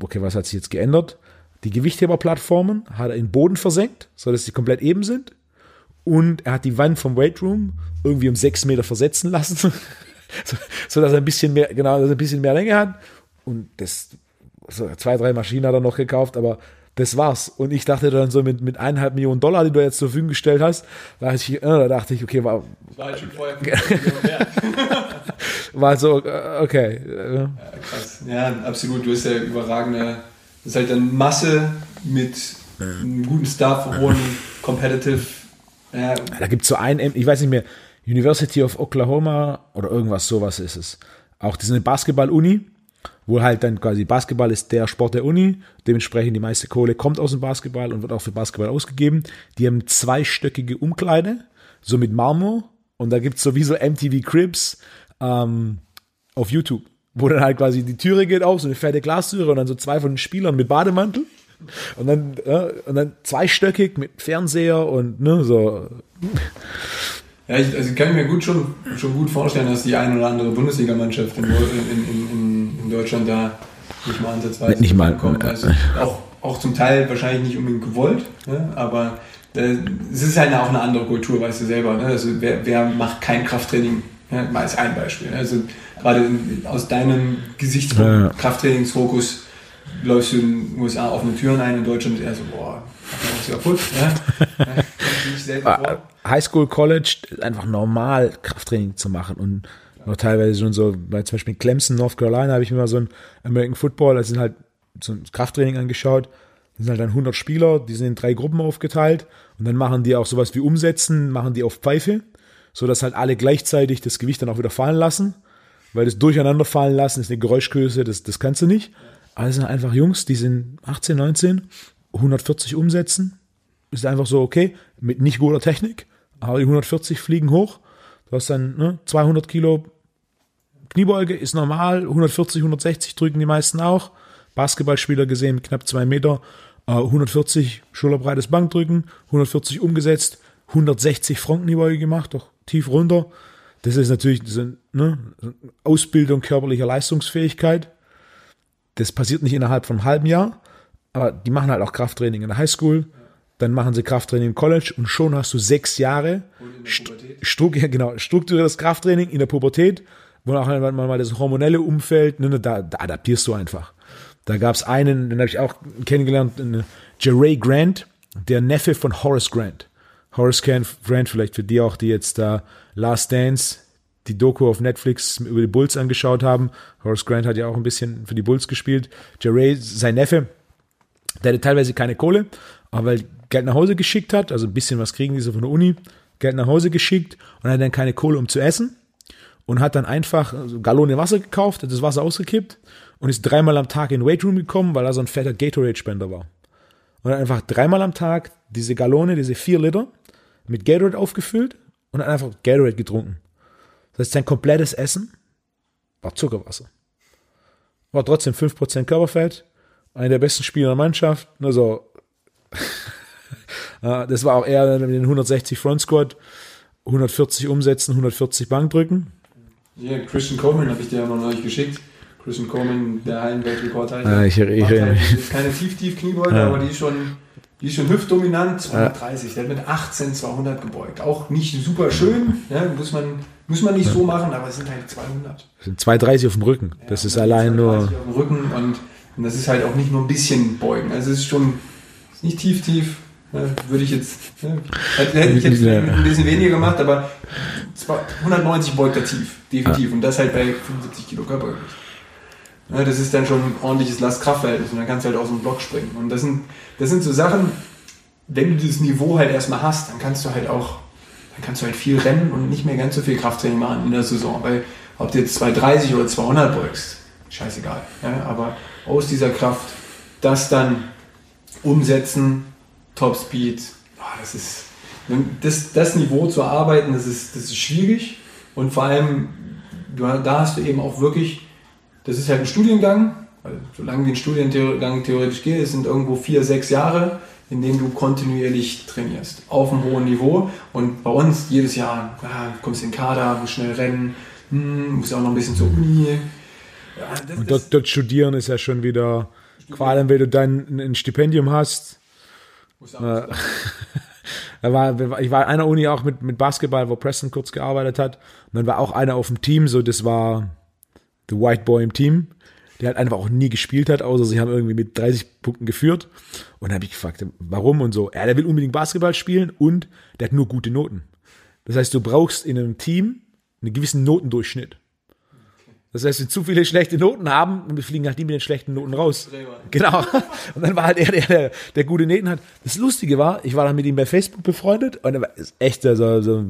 okay, was hat sich jetzt geändert? Die Gewichtheberplattformen hat er in den Boden versenkt, sodass sie komplett eben sind. Und er hat die Wand vom Weight Room irgendwie um sechs Meter versetzen lassen, so, dass er ein bisschen mehr, genau, dass er ein bisschen mehr Länge hat. Und das, so zwei, drei Maschinen hat er noch gekauft, aber das war's. Und ich dachte dann so mit, mit eineinhalb Millionen Dollar, die du jetzt zur Verfügung gestellt hast, da, ich, äh, da dachte ich, okay, war. War halt schon vorher War so, äh, okay. Ja, krass. Ja, absolut. Du hast ja überragende, das ist halt dann Masse mit einem guten Staff, hohen Competitive. Ja. Da gibt es so einen, ich weiß nicht mehr, University of Oklahoma oder irgendwas sowas ist es. Auch eine Basketball-Uni wo halt dann quasi Basketball ist der Sport der Uni, dementsprechend die meiste Kohle kommt aus dem Basketball und wird auch für Basketball ausgegeben. Die haben zweistöckige Umkleide, so mit Marmor und da gibt es sowieso MTV Cribs ähm, auf YouTube, wo dann halt quasi die Türe geht auf, so eine fette Glastüre und dann so zwei von den Spielern mit Bademantel und dann, ja, und dann zweistöckig mit Fernseher und ne, so. Ja, ich, also kann ich mir gut schon, schon gut vorstellen, dass die ein oder andere Bundesligamannschaft in, in, in, in, Deutschland da nicht mal ansatzweise nicht mal kommt. Also auch, auch zum Teil wahrscheinlich nicht unbedingt gewollt, ne? aber äh, es ist halt auch eine andere Kultur, weißt du selber. Ne? Also wer, wer macht kein Krafttraining? Ja, mal als ein Beispiel. Ne? Also gerade aus deinem Gesicht ja. Krafttrainingsfokus läufst du in den USA offene Türen ein, in Deutschland eher so, boah, was kaputt. Ja? ja, Highschool, College einfach normal Krafttraining zu machen und noch teilweise schon so, bei zum Beispiel Clemson, North Carolina, habe ich mir mal so ein American Football, das sind halt so ein Krafttraining angeschaut. Das sind halt dann 100 Spieler, die sind in drei Gruppen aufgeteilt und dann machen die auch sowas wie Umsetzen, machen die auf Pfeife, so dass halt alle gleichzeitig das Gewicht dann auch wieder fallen lassen, weil das durcheinander fallen lassen ist eine Geräuschgröße, das, das kannst du nicht. Aber das sind einfach Jungs, die sind 18, 19, 140 umsetzen, ist einfach so okay, mit nicht guter Technik, aber die 140 fliegen hoch. Du hast dann ne, 200 Kilo Kniebeuge, ist normal. 140, 160 drücken die meisten auch. Basketballspieler gesehen knapp zwei Meter. Äh, 140 schulterbreites Bankdrücken, 140 umgesetzt, 160 Frontkniebeuge gemacht, doch tief runter. Das ist natürlich das ist, ne, Ausbildung körperlicher Leistungsfähigkeit. Das passiert nicht innerhalb von einem halben Jahr, aber die machen halt auch Krafttraining in der Highschool dann machen sie Krafttraining im College und schon hast du sechs Jahre Stru ja, genau, strukturiertes Krafttraining in der Pubertät, wo auch mal, mal das hormonelle Umfeld, ne, da, da adaptierst du einfach. Da gab es einen, den habe ich auch kennengelernt, Jeray Grant, der Neffe von Horace Grant. Horace Grant, vielleicht für die auch, die jetzt da Last Dance, die Doku auf Netflix über die Bulls angeschaut haben. Horace Grant hat ja auch ein bisschen für die Bulls gespielt. Jeray, sein Neffe, der hatte teilweise keine Kohle, aber weil Geld nach Hause geschickt hat, also ein bisschen was kriegen die so von der Uni, Geld nach Hause geschickt und hat dann keine Kohle, um zu essen und hat dann einfach so Gallone Wasser gekauft, hat das Wasser ausgekippt und ist dreimal am Tag in den Weightroom gekommen, weil er so ein fetter Gatorade-Spender war. Und hat einfach dreimal am Tag diese Gallone, diese vier Liter mit Gatorade aufgefüllt und hat einfach Gatorade getrunken. Das heißt, sein komplettes Essen war Zuckerwasser. War trotzdem 5% Körperfett, einer der besten Spieler der Mannschaft, also das war auch eher mit den 160 Front Squat, 140 umsetzen, 140 Bankdrücken. Ja, Christian Coleman habe ich dir ja mal neulich geschickt. Christian Coleman, der Hallenweltrekord halt. Ah, ich, ich, ich, halt, ist keine tief-tief-Kniebeuge, ja. aber die ist schon, die ist schon hüftdominant, 230. Ja. Der hat mit 18 200 gebeugt. Auch nicht super schön, ja, muss, man, muss man nicht ja. so machen, aber es sind halt 200. Das sind 230 auf dem Rücken. das ist allein nur. Auf dem Rücken und, und das ist halt auch nicht nur ein bisschen beugen. Also es ist schon ist nicht tief-tief, ja, würde ich jetzt, ja, hätte ich jetzt ein bisschen weniger gemacht, aber 190 beugt er tief, definitiv. Und das halt bei 75 Kilo Körpergewicht. Das ist dann schon ein ordentliches Last-Kraft-Verhältnis und dann kannst du halt aus dem Block springen. Und das sind, das sind so Sachen, wenn du dieses Niveau halt erstmal hast, dann kannst du halt auch dann kannst du halt viel rennen und nicht mehr ganz so viel Krafttraining machen in der Saison. Weil ob du jetzt 230 oder 200 beugst, scheißegal. Ja? Aber aus dieser Kraft das dann umsetzen, Topspeed, oh, das ist das, das Niveau zu arbeiten, das ist, das ist schwierig. Und vor allem, du, da hast du eben auch wirklich, das ist halt ein Studiengang, weil solange wie ein Studiengang theoretisch geht, es sind irgendwo vier, sechs Jahre, in denen du kontinuierlich trainierst, auf einem hohen Niveau. Und bei uns jedes Jahr, ja, kommst in den Kader, musst schnell rennen, hm, musst auch noch ein bisschen zur Uni. Ja, das, und dort, dort, studieren ist ja schon wieder, vor allem wenn du dann ein Stipendium hast, äh, war, ich war in einer Uni auch mit, mit Basketball, wo Preston kurz gearbeitet hat. Und dann war auch einer auf dem Team, so das war the White Boy im Team, der halt einfach auch nie gespielt hat, außer sie haben irgendwie mit 30 Punkten geführt. Und dann habe ich gefragt, warum und so. Ja, der will unbedingt Basketball spielen und der hat nur gute Noten. Das heißt, du brauchst in einem Team einen gewissen Notendurchschnitt. Das heißt, wenn zu viele schlechte Noten haben, wir fliegen halt die mit den schlechten Noten raus. Genau. Und dann war halt er, der, der, der gute Noten hat. Das Lustige war, ich war dann mit ihm bei Facebook befreundet und er war echt so, so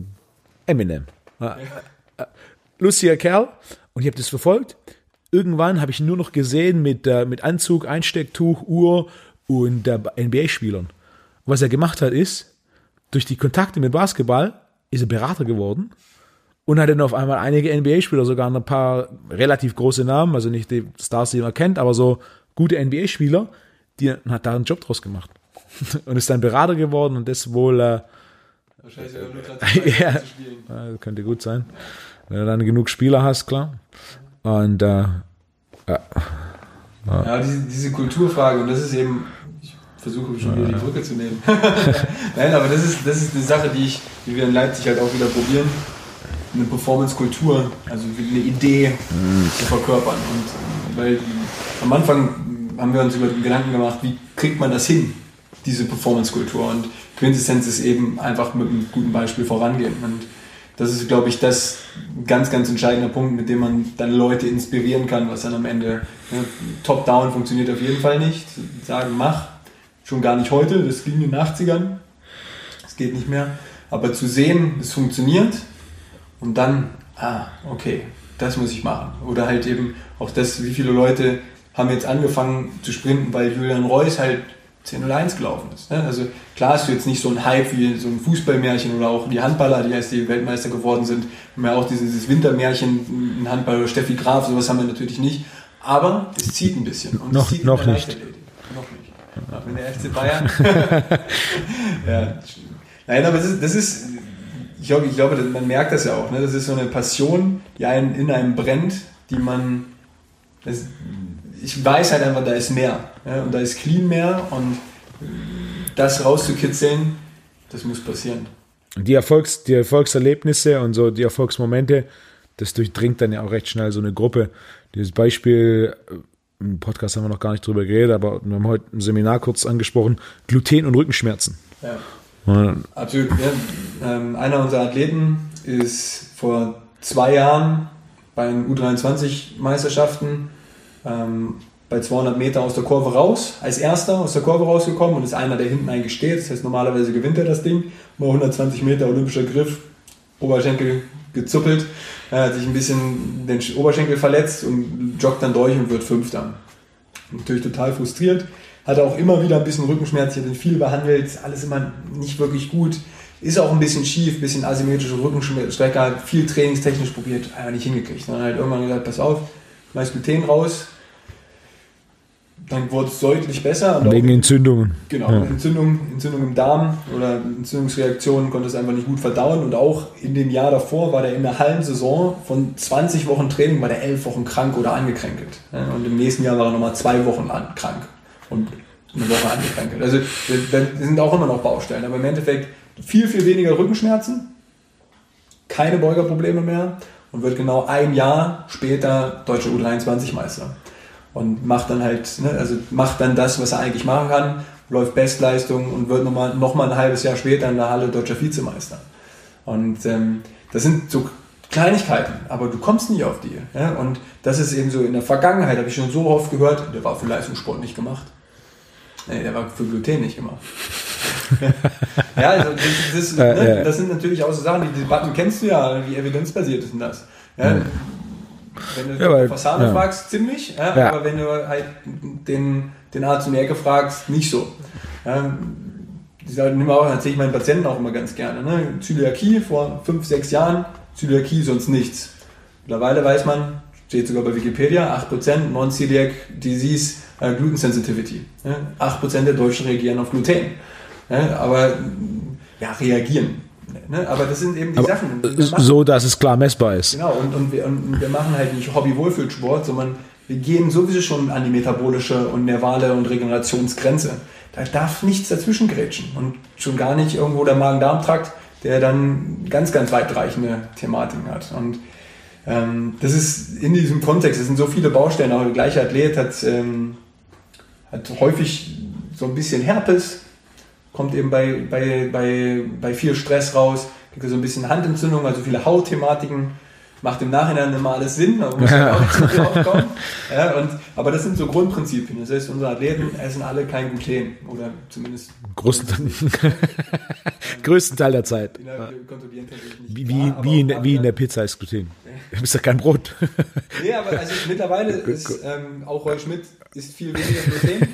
Eminem. Ja. Lustiger Kerl. Und ich habe das verfolgt. Irgendwann habe ich ihn nur noch gesehen mit, äh, mit Anzug, Einstecktuch, Uhr und äh, NBA-Spielern. Was er gemacht hat, ist, durch die Kontakte mit Basketball ist er Berater geworden und hat dann auf einmal einige NBA-Spieler, sogar ein paar relativ große Namen, also nicht die Stars, die man kennt, aber so gute NBA-Spieler, die hat da einen Job draus gemacht. und ist dann Berater geworden und das wohl. Äh, Wahrscheinlich sogar nur ja, ja, könnte gut sein. Wenn du dann genug Spieler hast, klar. Und äh, ja. Ja, diese, diese Kulturfrage, und das ist eben, ich versuche schon wieder die Brücke zu nehmen. Nein, aber das ist, das ist eine Sache, die, ich, die wir in Leipzig halt auch wieder probieren eine Performance-Kultur, also eine Idee mhm. zu verkörpern. Und weil am Anfang haben wir uns über Gedanken gemacht, wie kriegt man das hin, diese Performance-Kultur. Und Quintessenz ist eben einfach mit einem guten Beispiel vorangehen. Und das ist, glaube ich, das ganz, ganz entscheidende Punkt, mit dem man dann Leute inspirieren kann, was dann am Ende ne, top-down funktioniert auf jeden Fall nicht. Sagen, mach, schon gar nicht heute, das ging in den 80ern, das geht nicht mehr. Aber zu sehen, es funktioniert und dann, ah, okay, das muss ich machen. Oder halt eben auch das, wie viele Leute haben jetzt angefangen zu sprinten, weil Julian Reus halt 10.01 gelaufen ist. Ne? Also klar hast du jetzt nicht so ein Hype wie so ein Fußballmärchen oder auch die Handballer, die erst die Weltmeister geworden sind. Wir haben ja auch dieses Wintermärchen, ein Handballer Steffi Graf, sowas haben wir natürlich nicht. Aber es zieht ein bisschen. Und noch zieht noch nicht. Noch nicht. Ja, wenn der FC Bayern. ja. Nein, aber das ist, das ist ich glaube, ich glaube, man merkt das ja auch. Ne? Das ist so eine Passion, die einen in einem brennt, die man. Das, ich weiß halt einfach, da ist mehr. Ja? Und da ist clean mehr und das rauszukitzeln, das muss passieren. Die, Erfolgs-, die Erfolgserlebnisse und so die Erfolgsmomente, das durchdringt dann ja auch recht schnell so eine Gruppe. Dieses Beispiel, äh, im Podcast haben wir noch gar nicht drüber geredet, aber wir haben heute im Seminar kurz angesprochen, Gluten und Rückenschmerzen. Ja. Absolut. Ja. Ähm, einer unserer Athleten ist vor zwei Jahren bei den U23-Meisterschaften ähm, bei 200 Meter aus der Kurve raus, als erster aus der Kurve rausgekommen und ist einer, der hinten eigentlich steht. Das heißt, normalerweise gewinnt er das Ding. Mal 120 Meter olympischer Griff, Oberschenkel gezuppelt, er hat sich ein bisschen den Oberschenkel verletzt und joggt dann durch und wird Fünfter. Natürlich total frustriert hatte auch immer wieder ein bisschen Rückenschmerz, ich habe viel behandelt, alles immer nicht wirklich gut. Ist auch ein bisschen schief, ein bisschen asymmetrische Rückenstrecke, viel trainingstechnisch probiert, einfach nicht hingekriegt. Dann halt irgendwann gesagt, pass auf, meist Gluten raus. Dann wurde es deutlich besser. Wegen Entzündungen. Genau, ja. Entzündung, Entzündung im Darm oder Entzündungsreaktionen konnte es einfach nicht gut verdauen. Und auch in dem Jahr davor war der in der halben Saison von 20 Wochen Training, war der 11 Wochen krank oder angekränkelt. Und im nächsten Jahr war er nochmal zwei Wochen krank und eine Woche angekränkelt. Also das sind auch immer noch Baustellen, aber im Endeffekt viel, viel weniger Rückenschmerzen, keine Beugerprobleme mehr und wird genau ein Jahr später deutscher U23-Meister. Und macht dann halt, ne, also macht dann das, was er eigentlich machen kann, läuft Bestleistung und wird nochmal noch mal ein halbes Jahr später in der Halle deutscher Vizemeister. Und ähm, das sind so Kleinigkeiten, aber du kommst nie auf die. Ja? Und das ist eben so in der Vergangenheit, habe ich schon so oft gehört, der war für Leistungssport nicht gemacht. Nee, der war für Gluten nicht gemacht. Ja, also das, das, ne, das, sind natürlich auch so Sachen, die Debatten kennst du ja, wie evidenzbasiert ist denn das? Ja, wenn du ja, weil, Fassade ja. fragst, ziemlich, ja, ja. aber wenn du halt den, den Arzt die Ecke fragst, nicht so. Die sagen immer auch, erzähle ich meinen Patienten auch immer ganz gerne. Ne? Zöliakie vor fünf, sechs Jahren, Zöliakie sonst nichts. Mittlerweile weiß man, steht sogar bei Wikipedia, 8% Non-Celiac Disease äh, Gluten Sensitivity. Ja? 8% der Deutschen reagieren auf Gluten. Ja? Aber ja, reagieren. Ne? Aber das sind eben die Aber Sachen. so, dass es klar messbar ist. Genau, und, und, wir, und wir machen halt nicht Hobby-Wohlfühlsport, sondern wir gehen sowieso schon an die metabolische und nervale und Regenerationsgrenze. Da darf nichts dazwischen grätschen. Und schon gar nicht irgendwo der Magen-Darm-Trakt, der dann ganz, ganz weitreichende Thematiken hat. Und ähm, das ist in diesem Kontext, es sind so viele Baustellen, auch der gleiche Athlet hat, ähm, hat häufig so ein bisschen Herpes, kommt eben bei, bei, bei, bei viel Stress raus, kriegt so ein bisschen Handentzündung, also viele Hautthematiken macht im Nachhinein immer alles Sinn, aber muss ja. auch drauf kommen. Ja, und, aber das sind so Grundprinzipien. Das heißt, unsere Athleten essen alle kein Gluten oder zumindest größten, größten Teil der Zeit. Wie, wie, wie, in, wie in der Pizza ist Gluten. Du bist ja kein Brot. nee, aber also mittlerweile ist ähm, auch Roy Schmidt ist viel weniger Gluten.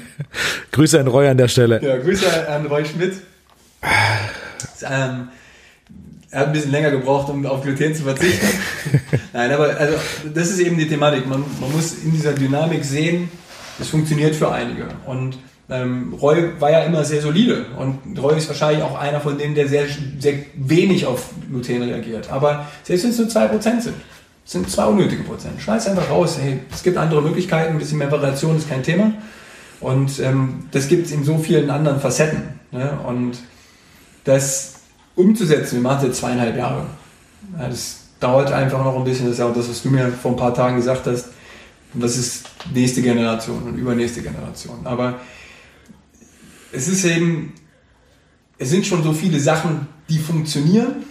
Grüße an Roy an der Stelle. Ja, Grüße an Roy Schmidt. ähm, er hat ein bisschen länger gebraucht, um auf Gluten zu verzichten. Nein, aber also, das ist eben die Thematik. Man, man muss in dieser Dynamik sehen, es funktioniert für einige. Und ähm, Roy war ja immer sehr solide und Roy ist wahrscheinlich auch einer von denen, der sehr, sehr wenig auf Gluten reagiert. Aber selbst wenn es nur 2% sind, sind zwei unnötige Prozent. Schneid einfach raus. Hey, es gibt andere Möglichkeiten, ein bisschen mehr Variation ist kein Thema. Und ähm, das gibt es in so vielen anderen Facetten. Ne? Und das umzusetzen. Wir machen es jetzt zweieinhalb Jahre. Ja, das dauert einfach noch ein bisschen. Das ist auch das, was du mir vor ein paar Tagen gesagt hast. Das ist nächste Generation und übernächste Generation. Aber es ist eben, es sind schon so viele Sachen, die funktionieren,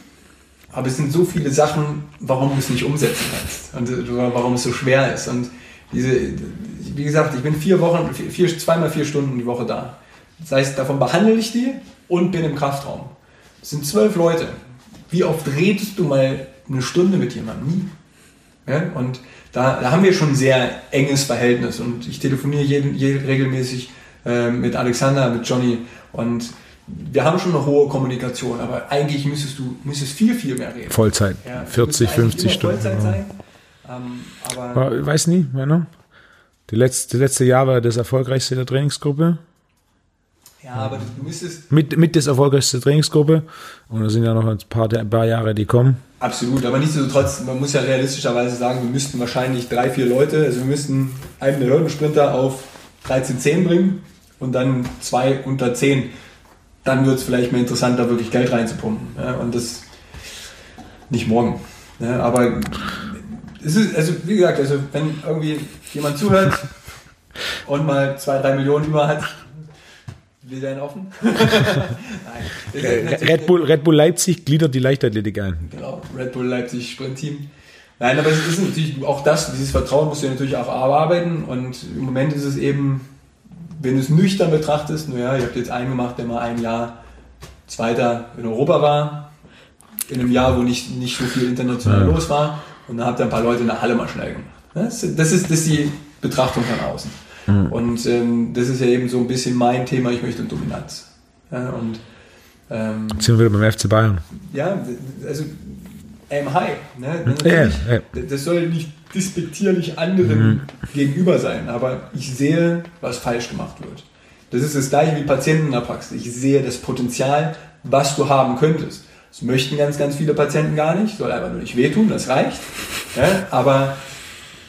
aber es sind so viele Sachen, warum du es nicht umsetzen kannst und warum es so schwer ist. Und diese, wie gesagt, ich bin vier Wochen, vier, zweimal vier Stunden die Woche da. Das heißt, davon behandle ich die und bin im Kraftraum. Es sind zwölf Leute. Wie oft redest du mal eine Stunde mit jemandem? Nie. Ja? Und da, da, haben wir schon ein sehr enges Verhältnis. Und ich telefoniere jeden, jeden regelmäßig äh, mit Alexander, mit Johnny. Und wir haben schon eine hohe Kommunikation, aber eigentlich müsstest du müsstest viel, viel mehr reden. Vollzeit. Ja, 40, 50 Stunden. Vollzeit sein. Ähm, aber ich weiß nie, ne? Die letzte, letzte Jahr war das erfolgreichste der Trainingsgruppe. Ja, aber du müsstest. Mit, mit das erfolgreichste Trainingsgruppe. Und da sind ja noch ein paar, ein paar Jahre, die kommen. Absolut, aber nichtsdestotrotz, man muss ja realistischerweise sagen, wir müssten wahrscheinlich drei, vier Leute, also wir müssten einen der Hürdensprinter auf 13,10 bringen und dann zwei unter 10. Dann wird es vielleicht mehr interessant, da wirklich Geld reinzupumpen. Ja, und das nicht morgen. Ja, aber es ist, also wie gesagt, also wenn irgendwie jemand zuhört und mal zwei, drei Millionen über hat, wir sein offen. Nein. Red, Bull, Red Bull Leipzig gliedert die Leichtathletik ein. Genau, Red Bull Leipzig Sprintteam. Nein, aber es ist natürlich auch das, dieses Vertrauen musst du natürlich auch arbeiten und im Moment ist es eben, wenn du es nüchtern betrachtest, naja, ich habe jetzt einen gemacht, der mal ein Jahr Zweiter in Europa war, in einem Jahr, wo nicht, nicht so viel international ja. los war und dann habt ihr ein paar Leute in der Halle mal schnell gemacht. Das, das, ist, das ist die Betrachtung von außen. Mhm. Und ähm, das ist ja eben so ein bisschen mein Thema, ich möchte Dominanz. Ja, und, ähm, Sind wir beim FC Bayern. Ja, also aim high. Ne? Ja, ja. Das soll nicht dispektierlich anderen mhm. gegenüber sein, aber ich sehe, was falsch gemacht wird. Das ist das gleiche wie Patienten in der Praxis. Ich sehe das Potenzial, was du haben könntest. Das möchten ganz, ganz viele Patienten gar nicht, soll einfach nur nicht wehtun, das reicht. Ja? Aber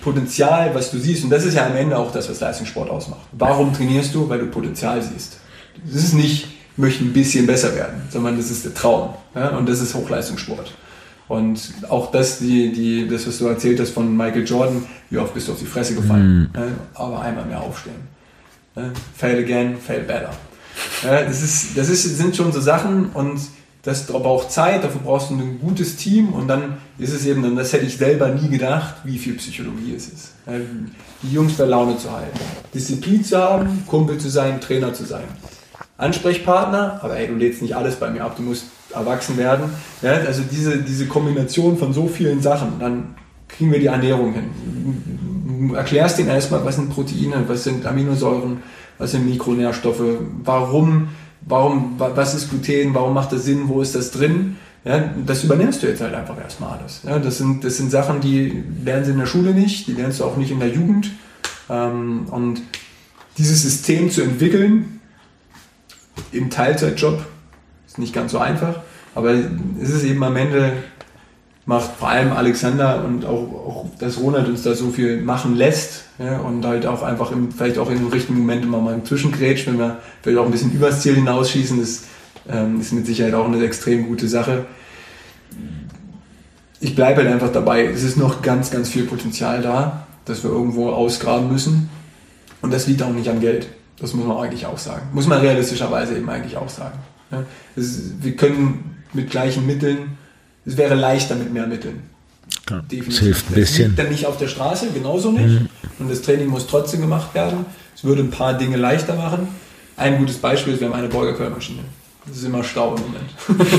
Potenzial, was du siehst, und das ist ja am Ende auch das, was Leistungssport ausmacht. Warum trainierst du? Weil du Potenzial siehst. Das ist nicht, ich möchte ein bisschen besser werden, sondern das ist der Traum. Ja? Und das ist Hochleistungssport. Und auch das, die, die, das, was du erzählt hast von Michael Jordan, wie oft bist du auf die Fresse gefallen, mhm. ja? aber einmal mehr aufstehen. Ja? Fail again, fail better. das ist, das ist, sind schon so Sachen und das braucht Zeit, dafür brauchst du ein gutes Team und dann ist es eben, das hätte ich selber nie gedacht, wie viel Psychologie es ist. Die Jungs bei Laune zu halten, Disziplin zu haben, Kumpel zu sein, Trainer zu sein. Ansprechpartner, aber ey, du lädst nicht alles bei mir ab, du musst erwachsen werden. Also diese, diese Kombination von so vielen Sachen, dann kriegen wir die Ernährung hin. Du erklärst denen erstmal, was sind Proteine, was sind Aminosäuren, was sind Mikronährstoffe, warum, warum, was ist Gluten, warum macht das Sinn, wo ist das drin. Ja, das übernimmst du jetzt halt einfach erstmal alles. Ja, das, sind, das sind Sachen, die lernen sie in der Schule nicht, die lernst du auch nicht in der Jugend. Ähm, und dieses System zu entwickeln im Teilzeitjob ist nicht ganz so einfach, aber es ist eben am Ende macht vor allem Alexander und auch, auch dass Ronald uns da so viel machen lässt ja, und halt auch einfach im, vielleicht auch in den richtigen Momenten mal, mal im Zwischengrätsch, wenn wir vielleicht auch ein bisschen übers Ziel hinausschießen, das ähm, ist mit Sicherheit auch eine extrem gute Sache. Ich bleibe halt einfach dabei, es ist noch ganz, ganz viel Potenzial da, dass wir irgendwo ausgraben müssen und das liegt auch nicht am Geld. Das muss man eigentlich auch sagen. Muss man realistischerweise eben eigentlich auch sagen. Ja, ist, wir können mit gleichen Mitteln es wäre leichter mit mehr Mitteln. Ja, Das hilft ein bisschen. Das liegt dann nicht auf der Straße, genauso nicht. Mhm. Und das Training muss trotzdem gemacht werden. Es würde ein paar Dinge leichter machen. Ein gutes Beispiel ist, wir haben eine Beugerkörpermaschine. Das ist immer Stau im Moment.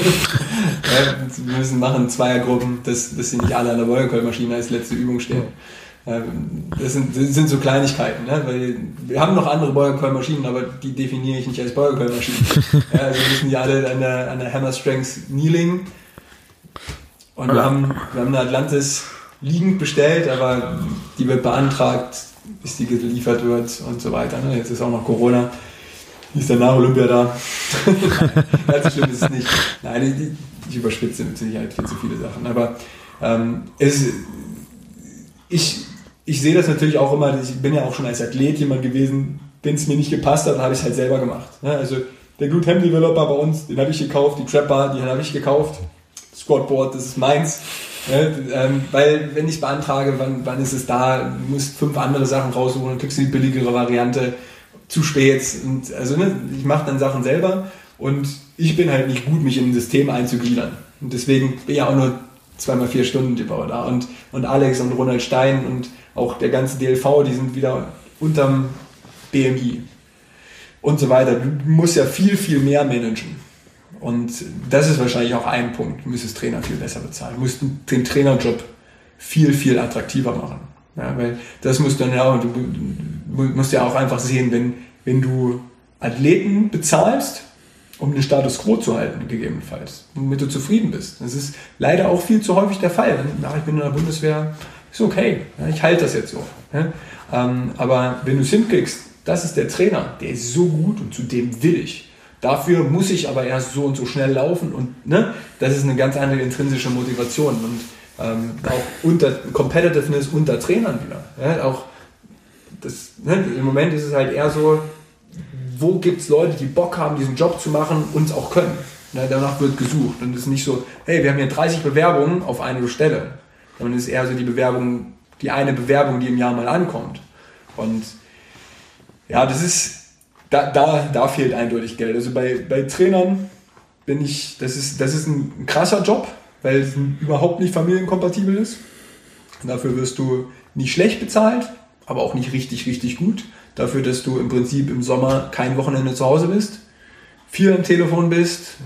ja, wir müssen machen Zweiergruppen, dass, dass sie nicht alle an der Beugerkörpermaschine als letzte Übung stehen. Das sind, das sind so Kleinigkeiten, ne? weil wir haben noch andere Beugerkeulenmaschinen, aber die definiere ich nicht als Beugerkeulenmaschinen. ja, also müssen die alle an der, an der Hammer Strength Kneeling und wir haben, wir haben eine Atlantis liegend bestellt, aber die wird beantragt, bis die geliefert wird und so weiter. Ne? Jetzt ist auch noch Corona. Wie ist der nach Olympia da? Ganz so schlimm ist es nicht. Nein, ich, ich überspitze mit Sicherheit viel zu viele Sachen. Aber ähm, es, ich, ich sehe das natürlich auch immer, ich bin ja auch schon als Athlet jemand gewesen, wenn es mir nicht gepasst hat, habe ich es halt selber gemacht. Ne? Also der Glute Hem Developer bei uns, den habe ich gekauft, die Trap Bar, die habe ich gekauft. Squatboard, das ist meins. Ja, ähm, weil, wenn ich beantrage, wann, wann ist es da? Du musst fünf andere Sachen raussuchen und kriegst die billigere Variante zu spät. Und, also, ne, ich mache dann Sachen selber und ich bin halt nicht gut, mich in ein System einzugliedern. Und deswegen bin ja auch nur zweimal vier Stunden Debauer da. Und, und Alex und Ronald Stein und auch der ganze DLV, die sind wieder unterm BMI und so weiter. Du musst ja viel, viel mehr managen. Und das ist wahrscheinlich auch ein Punkt. Du müsstest Trainer viel besser bezahlen. Du musst den Trainerjob viel, viel attraktiver machen. Ja, weil das musst du dann ja du musst ja auch einfach sehen, wenn, wenn du Athleten bezahlst, um den Status quo zu halten, gegebenenfalls, damit du zufrieden bist. Das ist leider auch viel zu häufig der Fall. Ach, ich bin in der Bundeswehr, ist okay, ich halte das jetzt so. Ähm, aber wenn du es hinkriegst, das ist der Trainer, der ist so gut und zu dem will ich Dafür muss ich aber erst so und so schnell laufen und ne, das ist eine ganz andere intrinsische Motivation und ähm, auch unter Competitiveness unter Trainern wieder. Ja, auch das, ne, Im Moment ist es halt eher so, wo gibt es Leute, die Bock haben, diesen Job zu machen und es auch können. Ne, danach wird gesucht und es ist nicht so, hey, wir haben hier 30 Bewerbungen auf eine Stelle, sondern es ist eher so die Bewerbung, die eine Bewerbung, die im Jahr mal ankommt. Und ja, das ist, da, da, da fehlt eindeutig Geld. Also bei, bei Trainern bin ich, das ist, das ist ein krasser Job, weil es überhaupt nicht familienkompatibel ist. dafür wirst du nicht schlecht bezahlt, aber auch nicht richtig, richtig gut. Dafür, dass du im Prinzip im Sommer kein Wochenende zu Hause bist, viel am Telefon bist,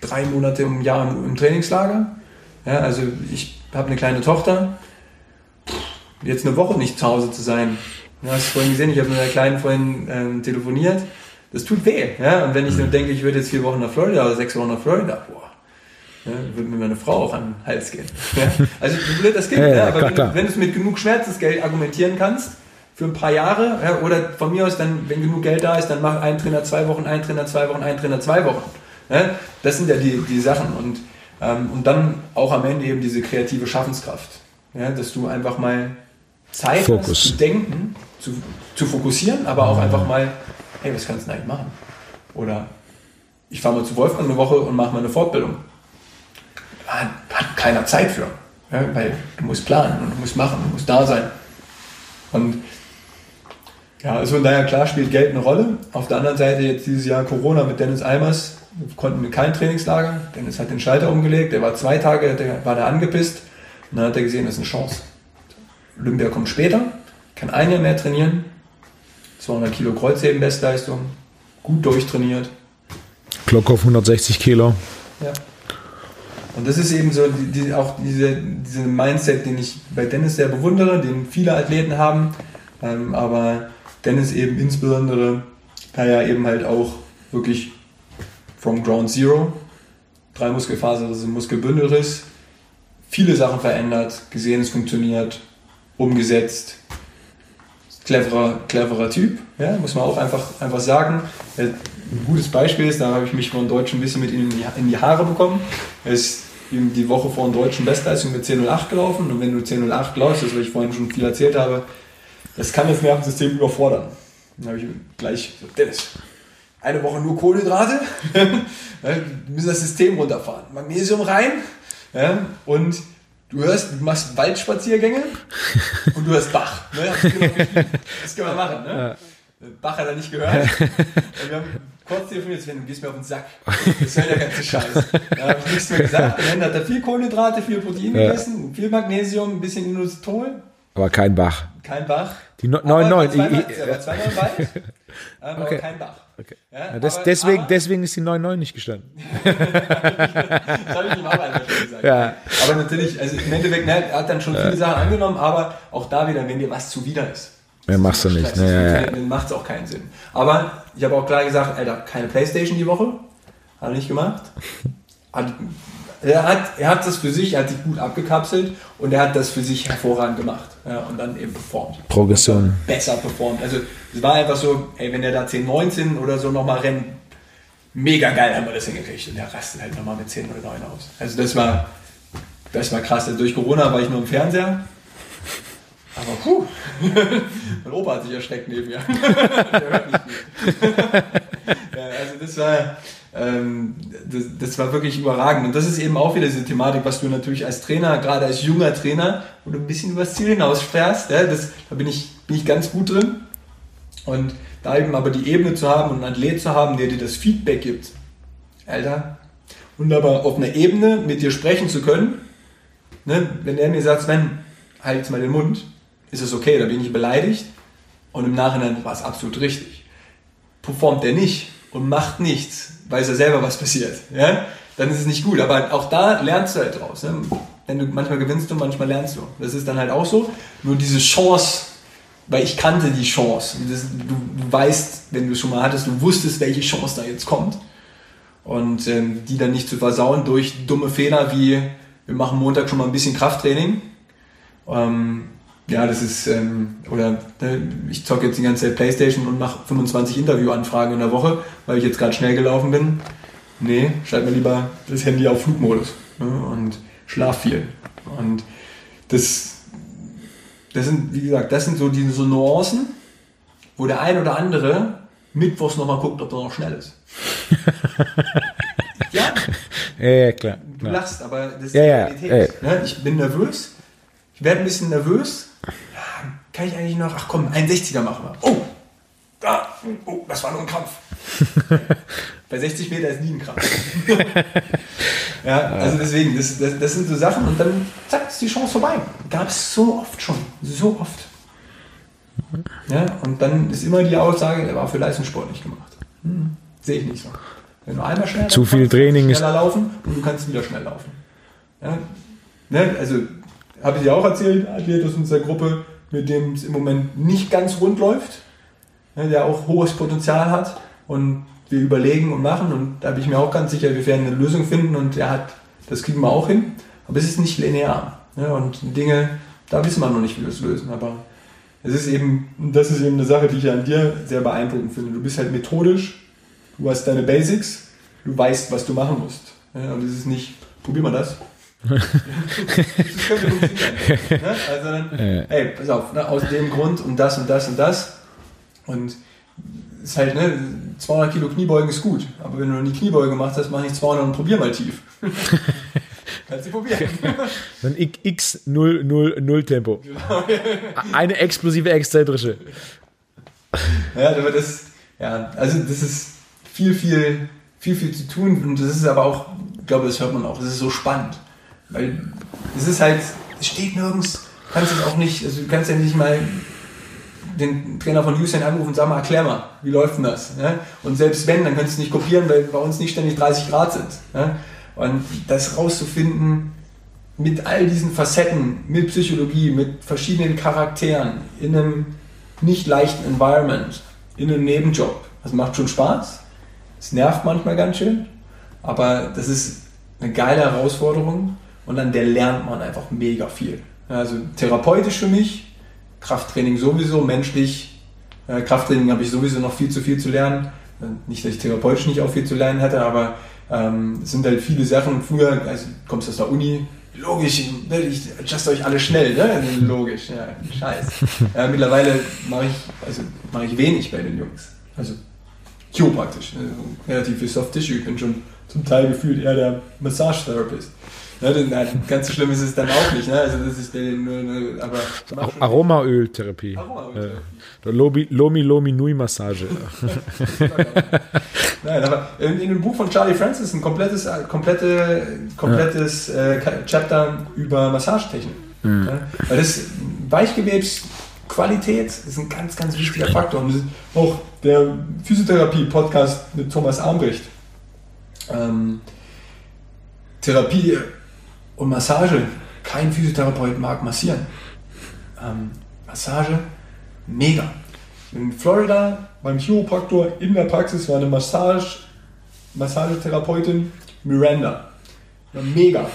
drei Monate im Jahr im, im Trainingslager. Ja, also ich habe eine kleine Tochter. Jetzt eine Woche nicht zu Hause zu sein, Du hast vorhin gesehen, ich habe mit einer Kleinen vorhin ähm, telefoniert. Das tut weh. Ja? Und wenn ich mhm. denke, ich würde jetzt vier Wochen nach Florida oder sechs Wochen nach Florida, boah, ja, würde mir meine Frau auch an den Hals gehen. Ja? Also wie blöd das klingt, ja, ja, aber klar, wenn, klar. wenn du es mit genug Schmerzensgeld argumentieren kannst, für ein paar Jahre, ja, oder von mir aus dann, wenn genug Geld da ist, dann mach ein Trainer zwei Wochen, ein Trainer zwei Wochen, ein Trainer zwei Wochen. Ja? Das sind ja die, die Sachen. Und, ähm, und dann auch am Ende eben diese kreative Schaffenskraft. Ja? Dass du einfach mal Zeit Fokus. hast zu denken zu, zu fokussieren, aber auch einfach mal, hey, was kannst du denn eigentlich machen? Oder ich fahre mal zu Wolfgang eine Woche und mache mal eine Fortbildung. Hat, hat keiner Zeit für, ja, weil du musst planen und du musst machen, du musst da sein. Und ja, also von daher klar spielt Geld eine Rolle. Auf der anderen Seite jetzt dieses Jahr Corona mit Dennis Almers, konnten wir kein Trainingslager. Dennis hat den Schalter umgelegt, der war zwei Tage, der war da angepisst. Und dann hat er gesehen, das ist eine Chance. Olympia kommt später, kann ein Jahr mehr trainieren, 200 Kilo Kreuzheben Bestleistung, gut durchtrainiert. Glock auf 160 Kilo. Ja. Und das ist eben so die, die, auch diese, diese Mindset, den ich bei Dennis sehr bewundere, den viele Athleten haben. Ähm, aber Dennis eben insbesondere, da ja eben halt auch wirklich from Ground Zero, drei Muskelfasern, also Muskelbündelriss, viele Sachen verändert, gesehen, es funktioniert, umgesetzt. Cleverer, cleverer Typ, ja, muss man auch einfach, einfach sagen. Ein gutes Beispiel ist, da habe ich mich von Deutschen ein bisschen mit in die, in die Haare bekommen. Er ist die Woche vor der deutschen Bestleistung mit 10.08 gelaufen und wenn du 10.08 läufst, das was ich vorhin schon viel erzählt habe, das kann das Nervensystem überfordern. Dann habe ich gleich gesagt, Dennis, eine Woche nur Kohlenhydrate, müssen das System runterfahren. Magnesium rein ja, und du hörst, du machst Waldspaziergänge und du hörst Bach. Ne? Das können wir machen. Ne? Bach hat er nicht gehört. Und wir haben kurz telefoniert, Sven, du gehst mir auf den Sack. Das soll der ganze Scheiß. Da habe ich nichts mehr gesagt. Am Ende hat er viel Kohlenhydrate, viel Protein ja. gegessen, viel Magnesium, ein bisschen Inositol. Aber kein Bach. Kein Bach. Die 9, 9. Aber zweimal, aber zweimal Wald, aber okay. kein Bach. Okay. Ja, ja, das, aber, deswegen, aber, deswegen ist die 9-9 nicht gestanden. das habe ich ihm auch schon gesagt. Ja. Aber natürlich, also im Endeffekt, ne, er hat dann schon viele Sachen angenommen, aber auch da wieder, wenn dir was zuwider ist. Ja, machst du nicht. Ne. Dann macht es auch keinen Sinn. Aber ich habe auch klar gesagt, Alter, keine Playstation die Woche. Hat er nicht gemacht. Hat, er, hat, er hat das für sich, er hat sich gut abgekapselt und er hat das für sich hervorragend gemacht. Ja, und dann eben performt. Progression. Besser performt. Also es war einfach so, ey, wenn er da 10, 19 oder so nochmal rennt, mega geil haben wir das hingekriegt. Und der rastet halt nochmal mit 10 oder 9 aus. Also das war, das war krass. Also durch Corona war ich nur im Fernseher. Aber puh, mein Opa hat sich erschreckt neben mir. Der hört nicht gut. ja, also das war, ähm, das, das, war wirklich überragend. Und das ist eben auch wieder diese Thematik, was du natürlich als Trainer, gerade als junger Trainer, wo du ein bisschen übers Ziel hinaus fährst, ja, das, da bin ich, bin ich ganz gut drin. Und da eben aber die Ebene zu haben und einen Athlet zu haben, der dir das Feedback gibt, Alter, und aber auf einer Ebene mit dir sprechen zu können, ne, wenn er mir sagt, Sven, halt jetzt mal den Mund, ist es okay, da bin ich beleidigt und im Nachhinein war es absolut richtig. Performt er nicht und macht nichts, weiß er selber, was passiert, ja? dann ist es nicht gut. Aber auch da lernst du halt draus. Ne? Wenn du, manchmal gewinnst du, manchmal lernst du. Das ist dann halt auch so. Nur diese Chance, weil ich kannte die Chance. Das, du, du, weißt, wenn du es schon mal hattest, du wusstest, welche Chance da jetzt kommt. Und ähm, die dann nicht zu versauen durch dumme Fehler wie, wir machen Montag schon mal ein bisschen Krafttraining. Ähm, ja, das ist, ähm, oder äh, ich zocke jetzt die ganze Zeit Playstation und mache 25 Interviewanfragen in der Woche, weil ich jetzt gerade schnell gelaufen bin. Nee, schalt mir lieber das Handy auf Flugmodus ne, und schlaf viel. Und das, das sind, wie gesagt, das sind so diese so Nuancen, wo der ein oder andere mittwochs nochmal guckt, ob er noch schnell ist. ja. ja, ja, klar. Du lachst, aber das ist ja, die Realität. Ja, ne? Ich bin nervös, ich werde ein bisschen nervös, kann ich eigentlich noch, ach komm, 61er machen wir. Oh, da, oh, das war nur ein Krampf. Bei 60 Meter ist nie ein Krampf. ja, also deswegen, das, das, das, sind so Sachen und dann, zack, ist die Chance vorbei. Gab es so oft schon, so oft. Ja, und dann ist immer die Aussage, er war für Leistungssport nicht gemacht. Hm, Sehe ich nicht so. Wenn du einmal schnell zu viel Training schneller laufen und du kannst wieder schnell laufen. Ja, ne, also habe ich dir auch erzählt, Athlet aus unserer Gruppe, mit dem es im Moment nicht ganz rund läuft, ne, der auch hohes Potenzial hat. Und wir überlegen und machen. Und da bin ich mir auch ganz sicher, wir werden eine Lösung finden. Und er hat, das kriegen wir auch hin, aber es ist nicht linear ne, und Dinge, da wissen wir noch nicht, wie wir es lösen, aber es ist eben, das ist eben eine Sache, die ich an dir sehr beeindruckend finde. Du bist halt methodisch, du hast deine Basics, du weißt, was du machen musst. Ja, und es ist nicht, probier mal das, das könnte. Ne? Also dann, ey, pass auf, ne? aus dem Grund und das und das und das. Und ist halt, ne, 200 Kilo Kniebeugen ist gut, aber wenn du noch nie Kniebeuge gemacht hast, mach ich 200 und probier mal tief. Kannst du probieren. Dann X 0 0 0 Tempo. Genau. Eine explosive exzentrische. Ja, aber das, ja, also das ist viel, viel, viel, viel zu tun und das ist aber auch, ich glaube, das hört man auch, das ist so spannend. Weil es ist halt, es steht nirgends, kannst es auch nicht, also du kannst ja nicht mal den Trainer von Houston anrufen und sag mal, erklär mal, wie läuft denn das? Ja? Und selbst wenn, dann könntest du nicht kopieren, weil bei uns nicht ständig 30 Grad sind. Ja? Und das rauszufinden mit all diesen Facetten, mit Psychologie, mit verschiedenen Charakteren, in einem nicht leichten Environment, in einem Nebenjob, das macht schon Spaß. Es nervt manchmal ganz schön, aber das ist eine geile Herausforderung und an der lernt man einfach mega viel. Also therapeutisch für mich, Krafttraining sowieso, menschlich. Äh, Krafttraining habe ich sowieso noch viel zu viel zu lernen. Nicht, dass ich therapeutisch nicht auch viel zu lernen hätte, aber ähm, es sind halt viele Sachen. Früher, also kommst du aus der Uni, logisch, ne, ich adjust euch alle schnell, ne? Also logisch, ja, scheiß. Äh, mittlerweile mache ich, also mache ich wenig bei den Jungs. Also chiropraktisch, ne? relativ viel Soft Tissue. Ich bin schon zum Teil gefühlt eher der Massage-Therapist. Nein, ganz so schlimm ist es dann auch nicht. Ne? Also das ist nur, aber Aromaöltherapie. Aromaöltherapie. Äh, Lomi, Lomi Lomi Nui Massage. nein, aber in, in, dem Buch von Charlie Francis ein komplettes, äh, komplette, komplettes ja. äh, Chapter über Massagetechnik. Mhm. Ja? Weil das Weichgewebsqualität ist ein ganz, ganz wichtiger Faktor. Und auch der Physiotherapie-Podcast mit Thomas Armbrecht. Ähm, Therapie und Massage. Kein Physiotherapeut mag massieren. Ähm, Massage, mega. In Florida beim Chiropraktor in der Praxis war eine Massage, Massagetherapeutin Miranda. Mega.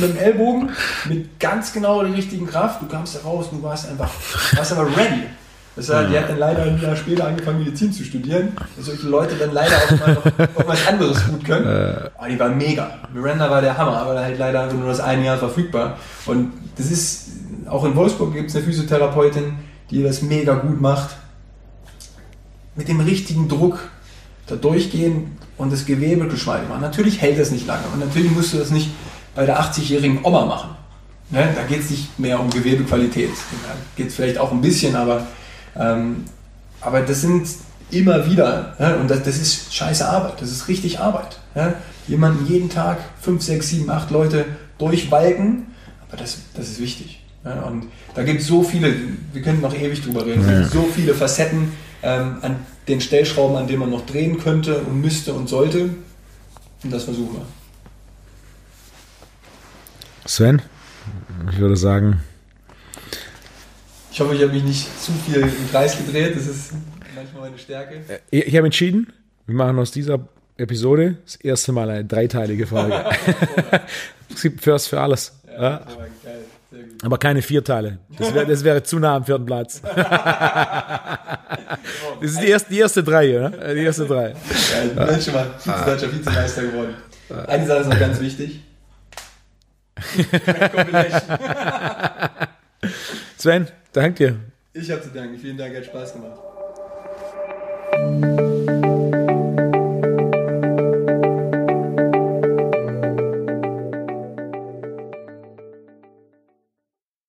mit dem Ellbogen, mit ganz genau der richtigen Kraft. Du kamst da raus, du warst einfach, warst aber ready. Das heißt, die hat dann leider ein Jahr später angefangen, Medizin zu studieren, dass solche Leute dann leider auch mal noch irgendwas anderes gut können. Aber die war mega. Miranda war der Hammer, aber halt leider nur das eine Jahr verfügbar. Und das ist, auch in Wolfsburg gibt es eine Physiotherapeutin, die das mega gut macht. Mit dem richtigen Druck da durchgehen und das Gewebe geschmeidig machen. Natürlich hält das nicht lange und natürlich musst du das nicht bei der 80-jährigen Oma machen. Ne? Da geht es nicht mehr um Gewebequalität. Da geht es vielleicht auch ein bisschen, aber ähm, aber das sind immer wieder, ja, und das, das, ist scheiße Arbeit, das ist richtig Arbeit. Ja. Jemanden jeden Tag fünf, sechs, sieben, acht Leute durchwalken, aber das, das ist wichtig. Ja. Und da gibt es so viele, wir könnten noch ewig drüber reden, ja. so viele Facetten ähm, an den Stellschrauben, an denen man noch drehen könnte und müsste und sollte. Und das versuchen wir. Sven, ich würde sagen, ich hoffe, ich habe mich nicht zu viel im Kreis gedreht. Das ist manchmal meine Stärke. Äh, ich habe entschieden, wir machen aus dieser Episode das erste Mal eine dreiteilige Folge. es gibt First für alles. Ja, ja. Aber keine vier Teile. Das wäre das wär zu nah am vierten Platz. das ist die erste, die erste drei, ne? Die erste drei. Ja, ich bin schon mal Vize-Deutscher Vizemeister geworden. Eine Sache ist noch ganz wichtig. Sven, Danke dir. Ich habe zu danken. Vielen Dank, hat Spaß gemacht.